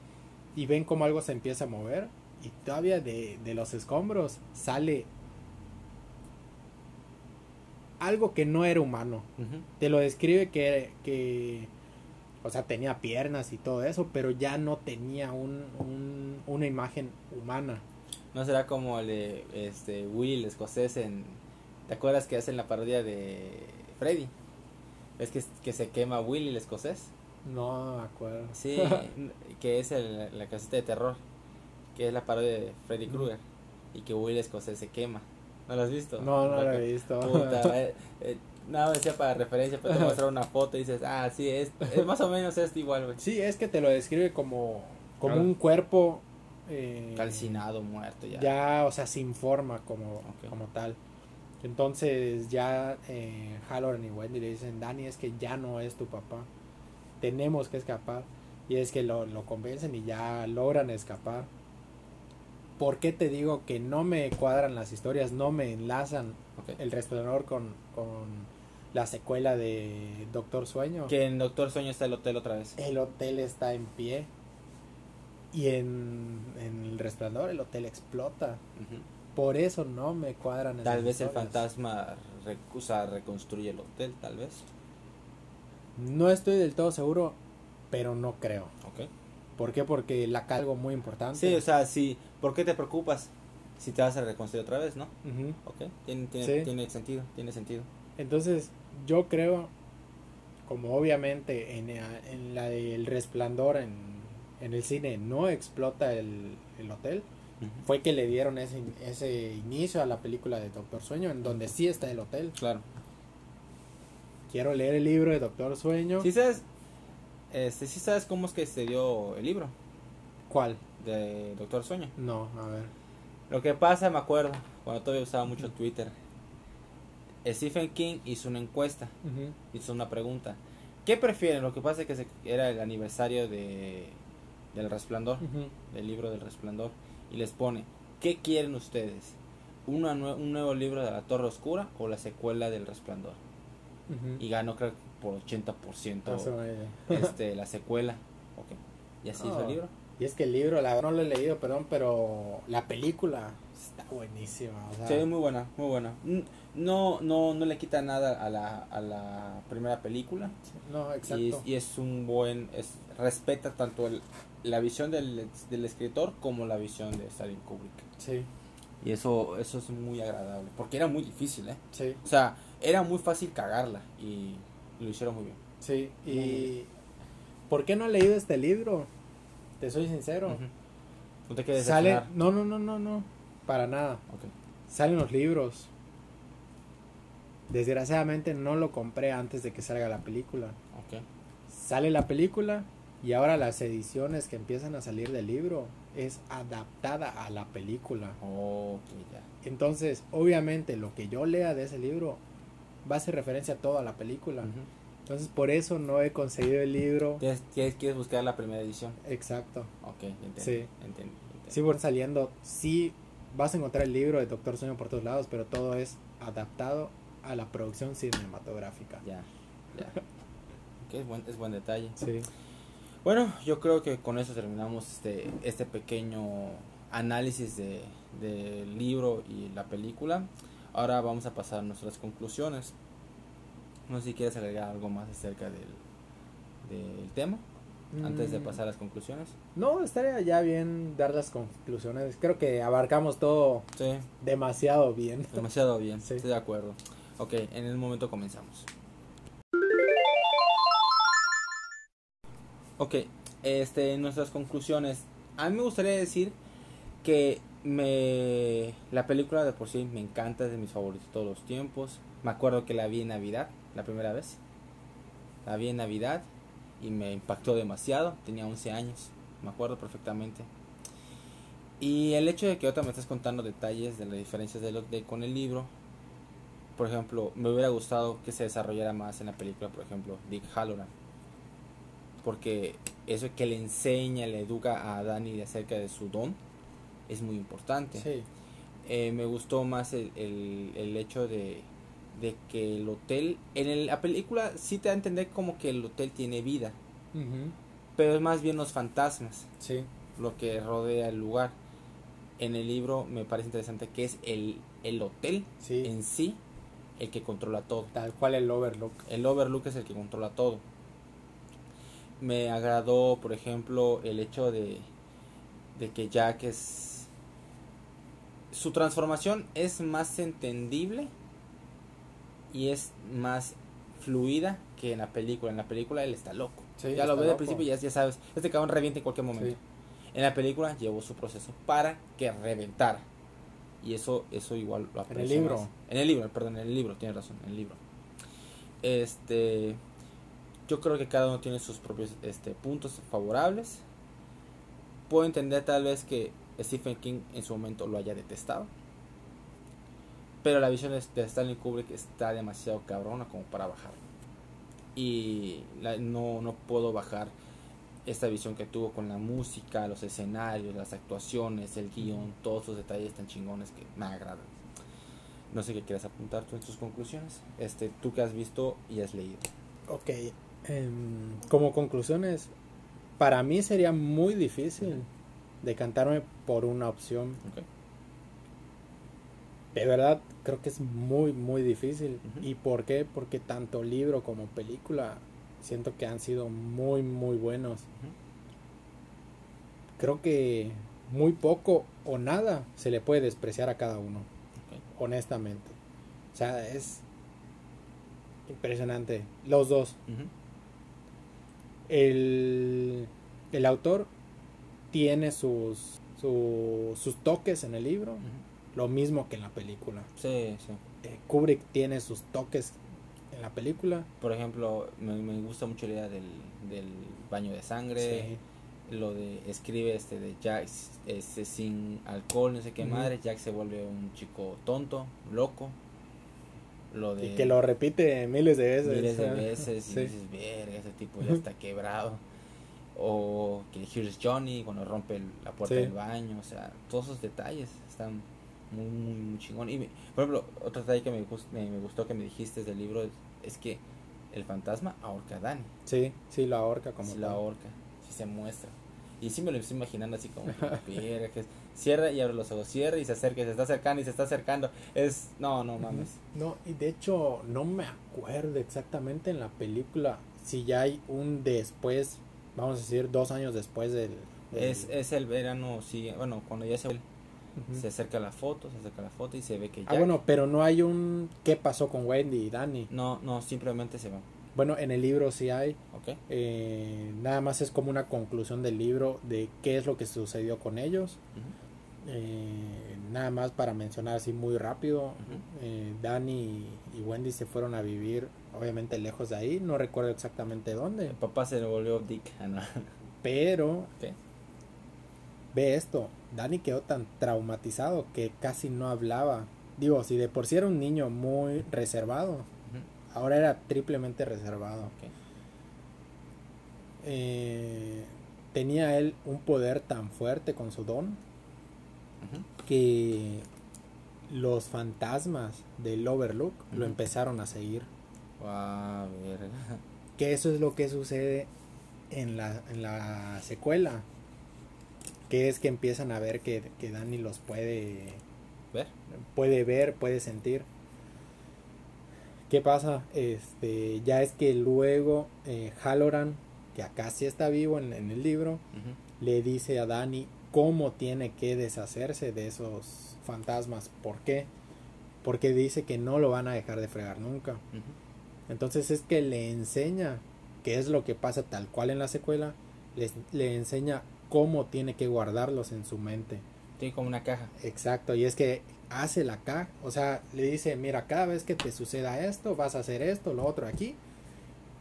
S2: Y ven como algo se empieza a mover. Y todavía de, de los escombros sale algo que no era humano. Te lo describe que, que o sea, tenía piernas y todo eso, pero ya no tenía un, un- una imagen humana.
S1: No será como el de este, Will escocés en... ¿Te acuerdas que hacen la parodia de Freddy? ¿Ves que, que se quema Will el escocés?
S2: No me acuerdo.
S1: Sí, que es el- la casita de terror, que es la parodia de Freddy Krueger y que Will escocés se quema. ¿No lo has visto?
S2: No, no lo he visto.
S1: Puta, eh, eh, nada, decía para referencia, pero te mostrar una foto y dices, ah, sí, es, es más o menos esto igual, güey.
S2: Sí, es que te lo describe como, como un cuerpo eh,
S1: Calcinado, muerto ya.
S2: ya, o sea, sin forma como, como tal. Entonces ya eh, Halloran y Wendy le dicen, Dani, es que ya no es tu papá, tenemos que escapar. Y es que lo, lo convencen y ya logran escapar. ¿Por qué te digo que no me cuadran las historias, no me enlazan el resplandor con, con la secuela de Doctor Sueño?
S1: Que en Doctor Sueño está el hotel otra vez.
S2: El hotel está en pie. Y en, en el resplandor el hotel explota.
S1: Ujú.
S2: Por eso no me cuadran.
S1: Tal vez el
S2: historias.
S1: fantasma re- o sea, reconstruye el hotel, tal vez.
S2: No estoy del todo seguro, pero no creo.
S1: Ok.
S2: ¿Por qué? Porque la cargo muy importante.
S1: Sí, o sea, sí. ¿Por qué te preocupas si te vas a reconstruir otra vez, no?
S2: Ujú.
S1: Ok. Tiene, tiene,
S2: Sí.
S1: tiene sentido, tiene sentido.
S2: Entonces, yo creo, como obviamente en, en la del resplandor en, en el cine no explota el, el hotel, fue que le dieron ese, ese inicio a la película de Doctor Sueño, en donde sí está el hotel.
S1: Claro.
S2: Quiero leer el libro de Doctor Sueño.
S1: Sí sabes, este, sí sabes cómo es que se dio el libro
S2: ¿Cuál?
S1: de Doctor Sueño.
S2: No, a ver.
S1: Lo que pasa, me acuerdo, cuando todavía usaba mucho Twitter. Stephen King hizo una encuesta, hizo una pregunta. ¿Qué prefieren? Lo que pasa es que se- era el aniversario de del Resplandor,
S2: Ujú.
S1: del libro del Resplandor, y les pone, ¿qué quieren ustedes? ¿Una nue- ¿Un nuevo libro de la Torre Oscura o la secuela del Resplandor? Y ganó creo por 80%
S2: Hace una idea.
S1: este, la secuela. Y así hizo el
S2: Oh.
S1: libro.
S2: Y es que el libro, la verdad no lo he leído, perdón, pero la película está buenísima. O sea,
S1: Sí, muy buena, muy buena. No, no, no le quita nada a la, a la primera película.
S2: no, exacto.
S1: Y es, y es un buen, es, respeta tanto el, la visión del, del escritor como la visión de Stanley Kubrick.
S2: Sí,
S1: Y eso, eso es muy agradable, porque era muy difícil, ¿eh?
S2: sí,
S1: O sea, era muy fácil cagarla y lo hicieron muy bien.
S2: sí. Y ¿por qué no he leído este libro? Te soy sincero.
S1: No te quedes
S2: Sale, no, no, no, no, no, para nada. Salen los libros. Desgraciadamente no lo compré antes de que salga la película. Sale la película y ahora las ediciones que empiezan a salir del libro es adaptada a la película.
S1: Ok, ya.
S2: Entonces, obviamente, lo que yo lea de ese libro va a hacer referencia a toda la película. Entonces, por eso no he conseguido el libro
S1: ¿Tienes- tienes- ¿Quieres buscar la primera edición?
S2: exacto.
S1: Ok, entiendo.
S2: Sí.
S1: entiendo, entiendo.
S2: Sí, por saliendo, sí vas a encontrar el libro de Doctor Sueño por todos lados, pero todo es adaptado a la producción cinematográfica.
S1: Ya, ya. Ok, es buen, es buen detalle.
S2: Sí.
S1: Bueno, yo creo que con eso terminamos este, este pequeño análisis de, del libro y la película. Ahora vamos a pasar a nuestras conclusiones. No sé si quieres agregar algo más acerca del, del tema. antes de
S2: Mm.
S1: pasar a las conclusiones.
S2: No, estaría ya bien dar las conclusiones. Creo que abarcamos todo
S1: Sí,
S2: demasiado bien.
S1: demasiado bien,
S2: Sí.
S1: estoy de acuerdo. Ok, en el momento comenzamos. Ok, este, nuestras conclusiones. A mí me gustaría decir que me la película de por sí me encanta, es de mis favoritos de todos los tiempos. Me acuerdo que la vi en Navidad, la primera vez. La vi en Navidad y me impactó demasiado. Tenía 11 años, me acuerdo perfectamente. Y el hecho de que ahorita me estés contando detalles de las diferencias de lo, de, con el libro, por ejemplo, me hubiera gustado que se desarrollara más en la película, por ejemplo, Dick Halloran. Porque eso que le enseña, le educa a Danny acerca de su don, es muy importante.
S2: Sí.
S1: Eh, me gustó más el, el, el hecho de, de que el hotel, en el- la película sí te da a entender como que el hotel tiene vida,
S2: Ujú.
S1: pero es más bien los fantasmas
S2: Sí.
S1: lo que rodea el lugar. En el libro me parece interesante que es el, el hotel
S2: Sí.
S1: en sí el que controla todo.
S2: Tal cual el Overlook.
S1: El Overlook es el que controla todo. Me agradó, por ejemplo, el hecho de, de que Jack es... Su transformación es más entendible y es más fluida que en la película. En la película él está loco.
S2: Sí,
S1: ya lo ves al principio y ya, ya sabes, este cabrón revienta en cualquier momento.
S2: Sí.
S1: En la película llevó su proceso para que reventara. Y eso, eso igual lo aprecio
S2: libro.
S1: más. En el libro, perdón, en el libro, tienes razón, en el libro. Este, yo creo que cada uno tiene sus propios este, puntos favorables. Puedo entender tal vez que Stephen King en su momento lo haya detestado. Pero la visión de Stanley Kubrick está demasiado cabrona como para bajar. Y la- no, no puedo bajar esta visión que tuvo con la música, los escenarios, las actuaciones, el guion, todos esos detalles tan chingones que me agradan. No sé qué quieres apuntar tú en tus conclusiones. Este, tú que has visto y has leído.
S2: Ok. Em, como conclusiones, para mí sería muy difícil decantarme por una opción. De verdad, creo que es muy, muy difícil. ¿Y por qué? Porque tanto libro como película siento que han sido muy, muy buenos. Creo que muy poco o nada se le puede despreciar a cada uno, honestamente. O sea, es impresionante. Los dos.
S1: Ujú.
S2: El, el autor tiene sus, su- sus toques en el libro, lo mismo que en la película.
S1: Sí, sí.
S2: Eh, Kubrick tiene sus toques en la película.
S1: Por ejemplo, me, me gusta mucho la idea del, del baño de sangre. Lo de escribe este de Jack este, sin alcohol, no sé qué madre. Jack se vuelve un chico tonto, loco. Lo de
S2: Y que lo repite miles de veces.
S1: miles de veces y
S2: Sí.
S1: dices, verga, ese tipo ya está quebrado. O que Here's Johnny cuando rompe la puerta
S2: Sí.
S1: del baño, o sea, todos esos detalles están muy, muy, muy chingón. Y, me- por ejemplo, otro detalle que me, gust- me, me gustó que me dijiste del libro es, es que el fantasma ahorca a Dani.
S2: Sí, sí, lo ahorca como
S1: la
S2: tal.
S1: ahorca, si se muestra. Y sí me lo estoy imaginando así como, verga, que es- cierra y abre los ojos, cierra y se acerca, y se está acercando y se está acercando. Es, no, no mames.
S2: No, y de hecho no me acuerdo exactamente en la película si ya hay un después, vamos a decir dos años después del... del-
S1: Es, es el verano, sí, bueno, cuando ya se, se acerca la foto, se acerca la foto y se ve que ya...
S2: Ah, bueno, pero no hay un qué pasó con Wendy y Danny.
S1: No, no, simplemente se va,
S2: Bueno, en el libro sí hay.
S1: ¿ok?
S2: eh, nada más es como una conclusión del libro de qué es lo que sucedió con ellos.
S1: Ujú.
S2: Eh, nada más para mencionar así muy rápido.
S1: Ujú.
S2: eh, Danny y Wendy se fueron a vivir, obviamente lejos de ahí. No recuerdo exactamente dónde.
S1: El papá se volvió Dick. Ah.
S2: Pero ve esto, Danny quedó tan traumatizado que casi no hablaba. Digo, si de por sí era un niño muy reservado, ahora era triplemente reservado. Eh, tenía él un poder tan fuerte con su don Que los fantasmas del Overlook lo empezaron a seguir.
S1: Verga.
S2: Que eso es lo que sucede en la, en la secuela. Que es que empiezan a ver que, que Danny los puede
S1: ¿Ver?
S2: puede ver, puede sentir. ¿Qué pasa? Este, ya es que luego eh, Halloran, que acá sí está vivo en, en el libro, le dice a Dani cómo tiene que deshacerse de esos fantasmas. ¿Por qué? Porque dice que no lo van a dejar de fregar nunca. Entonces es que le enseña qué es lo que pasa tal cual en la secuela, les- le enseña cómo tiene que guardarlos en su mente.
S1: Tiene como una caja.
S2: Exacto, y es que hace la caja, o sea, le dice, mira, cada vez que te suceda esto, vas a hacer esto, lo otro aquí,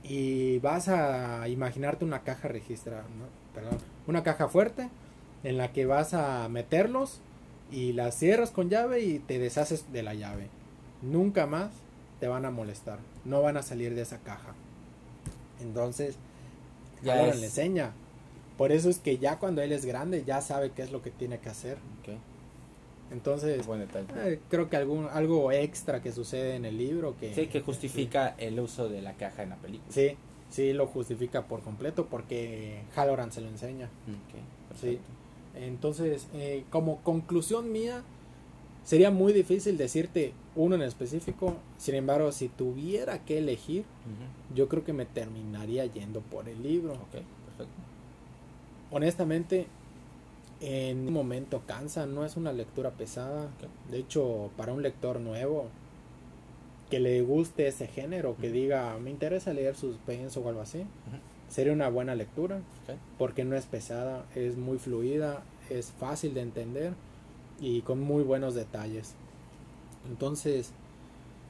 S2: y vas a imaginarte una caja registrada, ¿no? Perdón, una caja fuerte en la que vas a meterlos y las cierras con llave y te deshaces de la llave. Nunca más te van a molestar, no van a salir de esa caja. Entonces,
S1: Ya
S2: le enseña. Por eso es que ya cuando él es grande ya sabe qué es lo que tiene que hacer.
S1: Ok.
S2: Entonces, eh, creo que algún, algo extra que sucede en el libro que...
S1: Sí, que justifica el uso de la caja en la película.
S2: Sí, sí, lo justifica por completo porque Halloran se lo enseña. Sí. Entonces, eh, como conclusión mía, sería muy difícil decirte uno en específico. Sin embargo, si tuviera que elegir, yo creo que me terminaría yendo por el libro.
S1: Ok, perfecto.
S2: Honestamente, en un momento cansa, no es una lectura pesada. De hecho, para un lector nuevo que le guste ese género, que diga, me interesa leer suspenso o algo así. Sería una buena lectura porque no es pesada, es muy fluida, es fácil de entender y con muy buenos detalles. Entonces,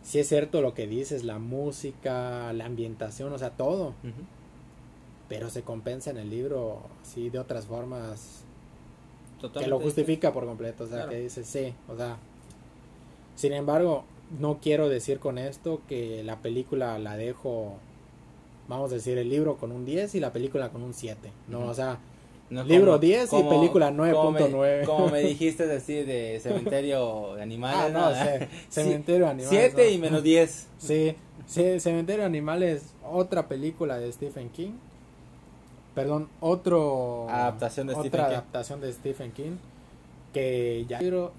S2: si es cierto lo que dices, la música, la ambientación, o sea, todo, pero se compensa en el libro, sí, de otras formas que lo justifica por completo, o sea,
S1: Claro.
S2: que dice, sí, o sea, sin embargo, no quiero decir con esto que la película la dejo, vamos a decir, el libro con un 10 y la película con un 7, no,
S1: Ujú.
S2: o sea,
S1: No,
S2: Libro
S1: como-
S2: 10 y
S1: como-
S2: película
S1: como me-
S2: 9.9.
S1: Como me dijiste decir de cementerio de animales.
S2: ah, no, ce- cementerio animal.
S1: 7
S2: ¿no?
S1: y menos 10.
S2: Sí, sí, Cementerio de Animales, otra película de Stephen King. Perdón, otro
S1: Adaptación de
S2: otra
S1: Stephen King.
S2: adaptación de Stephen King que ya libro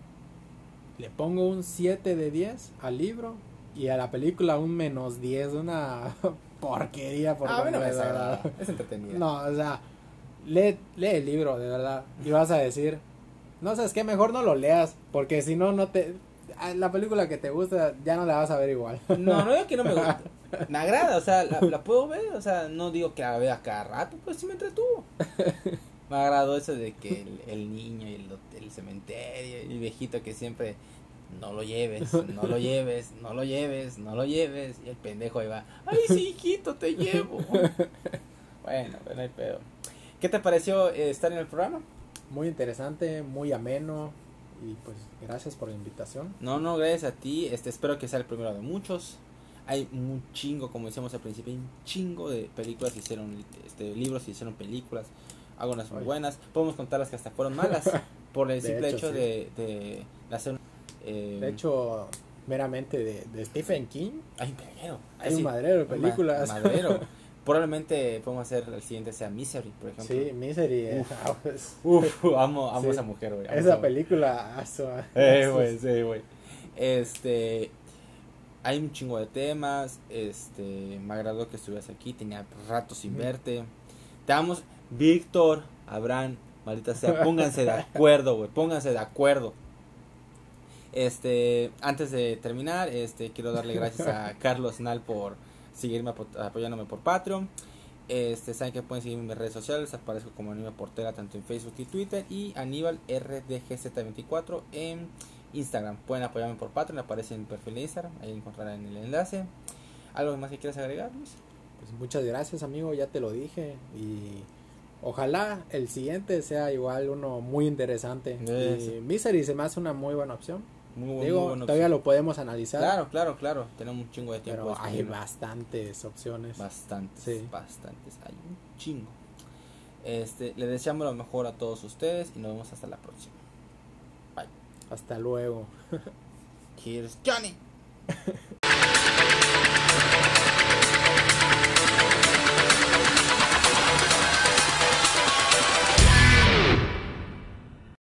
S2: le pongo un 7 de 10 al libro y a la película un menos 10, una porquería por
S1: Ah. Es entretenida.
S2: No, o sea, lee, lee el libro, de verdad. Y vas a decir, no sabes qué, mejor no lo leas, porque si no, no te... La película que te gusta ya no la vas a ver igual.
S1: No, no digo que no me gusta. Me agrada, o sea, la, la puedo ver, o sea, no digo que la vea cada rato, pues sí me entretuvo. Me agradó eso de que el, el niño y el, el cementerio y el viejito que siempre no lo lleves, no lo lleves, no lo lleves, no lo lleves. Y el pendejo ahí va, ay sí, hijito, te llevo. Bueno, no hay pedo. ¿Qué te pareció eh, estar en el programa?
S2: Muy interesante, muy ameno. Y pues gracias por la invitación.
S1: No, no, gracias a ti. Este, espero que sea el primero de muchos. Hay un chingo, como decíamos al principio, hay un chingo de películas que hicieron, este, libros que hicieron películas, algunas muy buenas. Podemos contar las que hasta fueron malas por el
S2: De
S1: simple
S2: hecho,
S1: hecho,
S2: sí.
S1: de, de hacer. Eh,
S2: De hecho, meramente de, de Stephen King,
S1: hay un pelero.
S2: hay un madrero de
S1: ma-
S2: películas.
S1: madrero. Probablemente podemos hacer el siguiente sea Misery, por ejemplo.
S2: sí, Misery. eh,
S1: Uf.
S2: pues,
S1: Uf, amo, amo
S2: Sí.
S1: esa mujer, güey.
S2: esa película.
S1: Eh, güey, sí, güey. Este. Hay un chingo de temas. Este. Me agradó que estuvieras aquí. Tenía rato sin verte. Te damos. Víctor, Abraham, maldita sea. Pónganse de acuerdo, güey. Pónganse de acuerdo. Este. Antes de terminar, este. Quiero darle gracias a Carlos Nal por seguirme apo- apoyándome por Patreon. Este, saben que pueden seguirme en mis redes sociales, aparezco como Aníbal Portera tanto en Facebook y Twitter y Aníbal RDGZ24 en Instagram. Pueden apoyarme por Patreon, aparece en mi perfil de Instagram, ahí encontrarán el enlace. ¿Algo más que quieras agregar, Luis?
S2: Pues muchas gracias, amigo, ya te lo dije. Y ojalá el siguiente sea igual uno muy interesante.
S1: Eh,
S2: y. Misery se me hace una muy buena opción.
S1: Muy,
S2: Digo,
S1: muy buena
S2: todavía
S1: opción.
S2: lo podemos analizar.
S1: Claro, claro, claro. Tenemos un chingo de tiempo.
S2: pero hay bastantes opciones.
S1: Bastantes,
S2: Sí.
S1: bastantes. Hay un chingo. Este, le deseamos lo mejor a todos ustedes y nos vemos hasta la próxima.
S2: Hasta luego.
S1: Here's Johnny.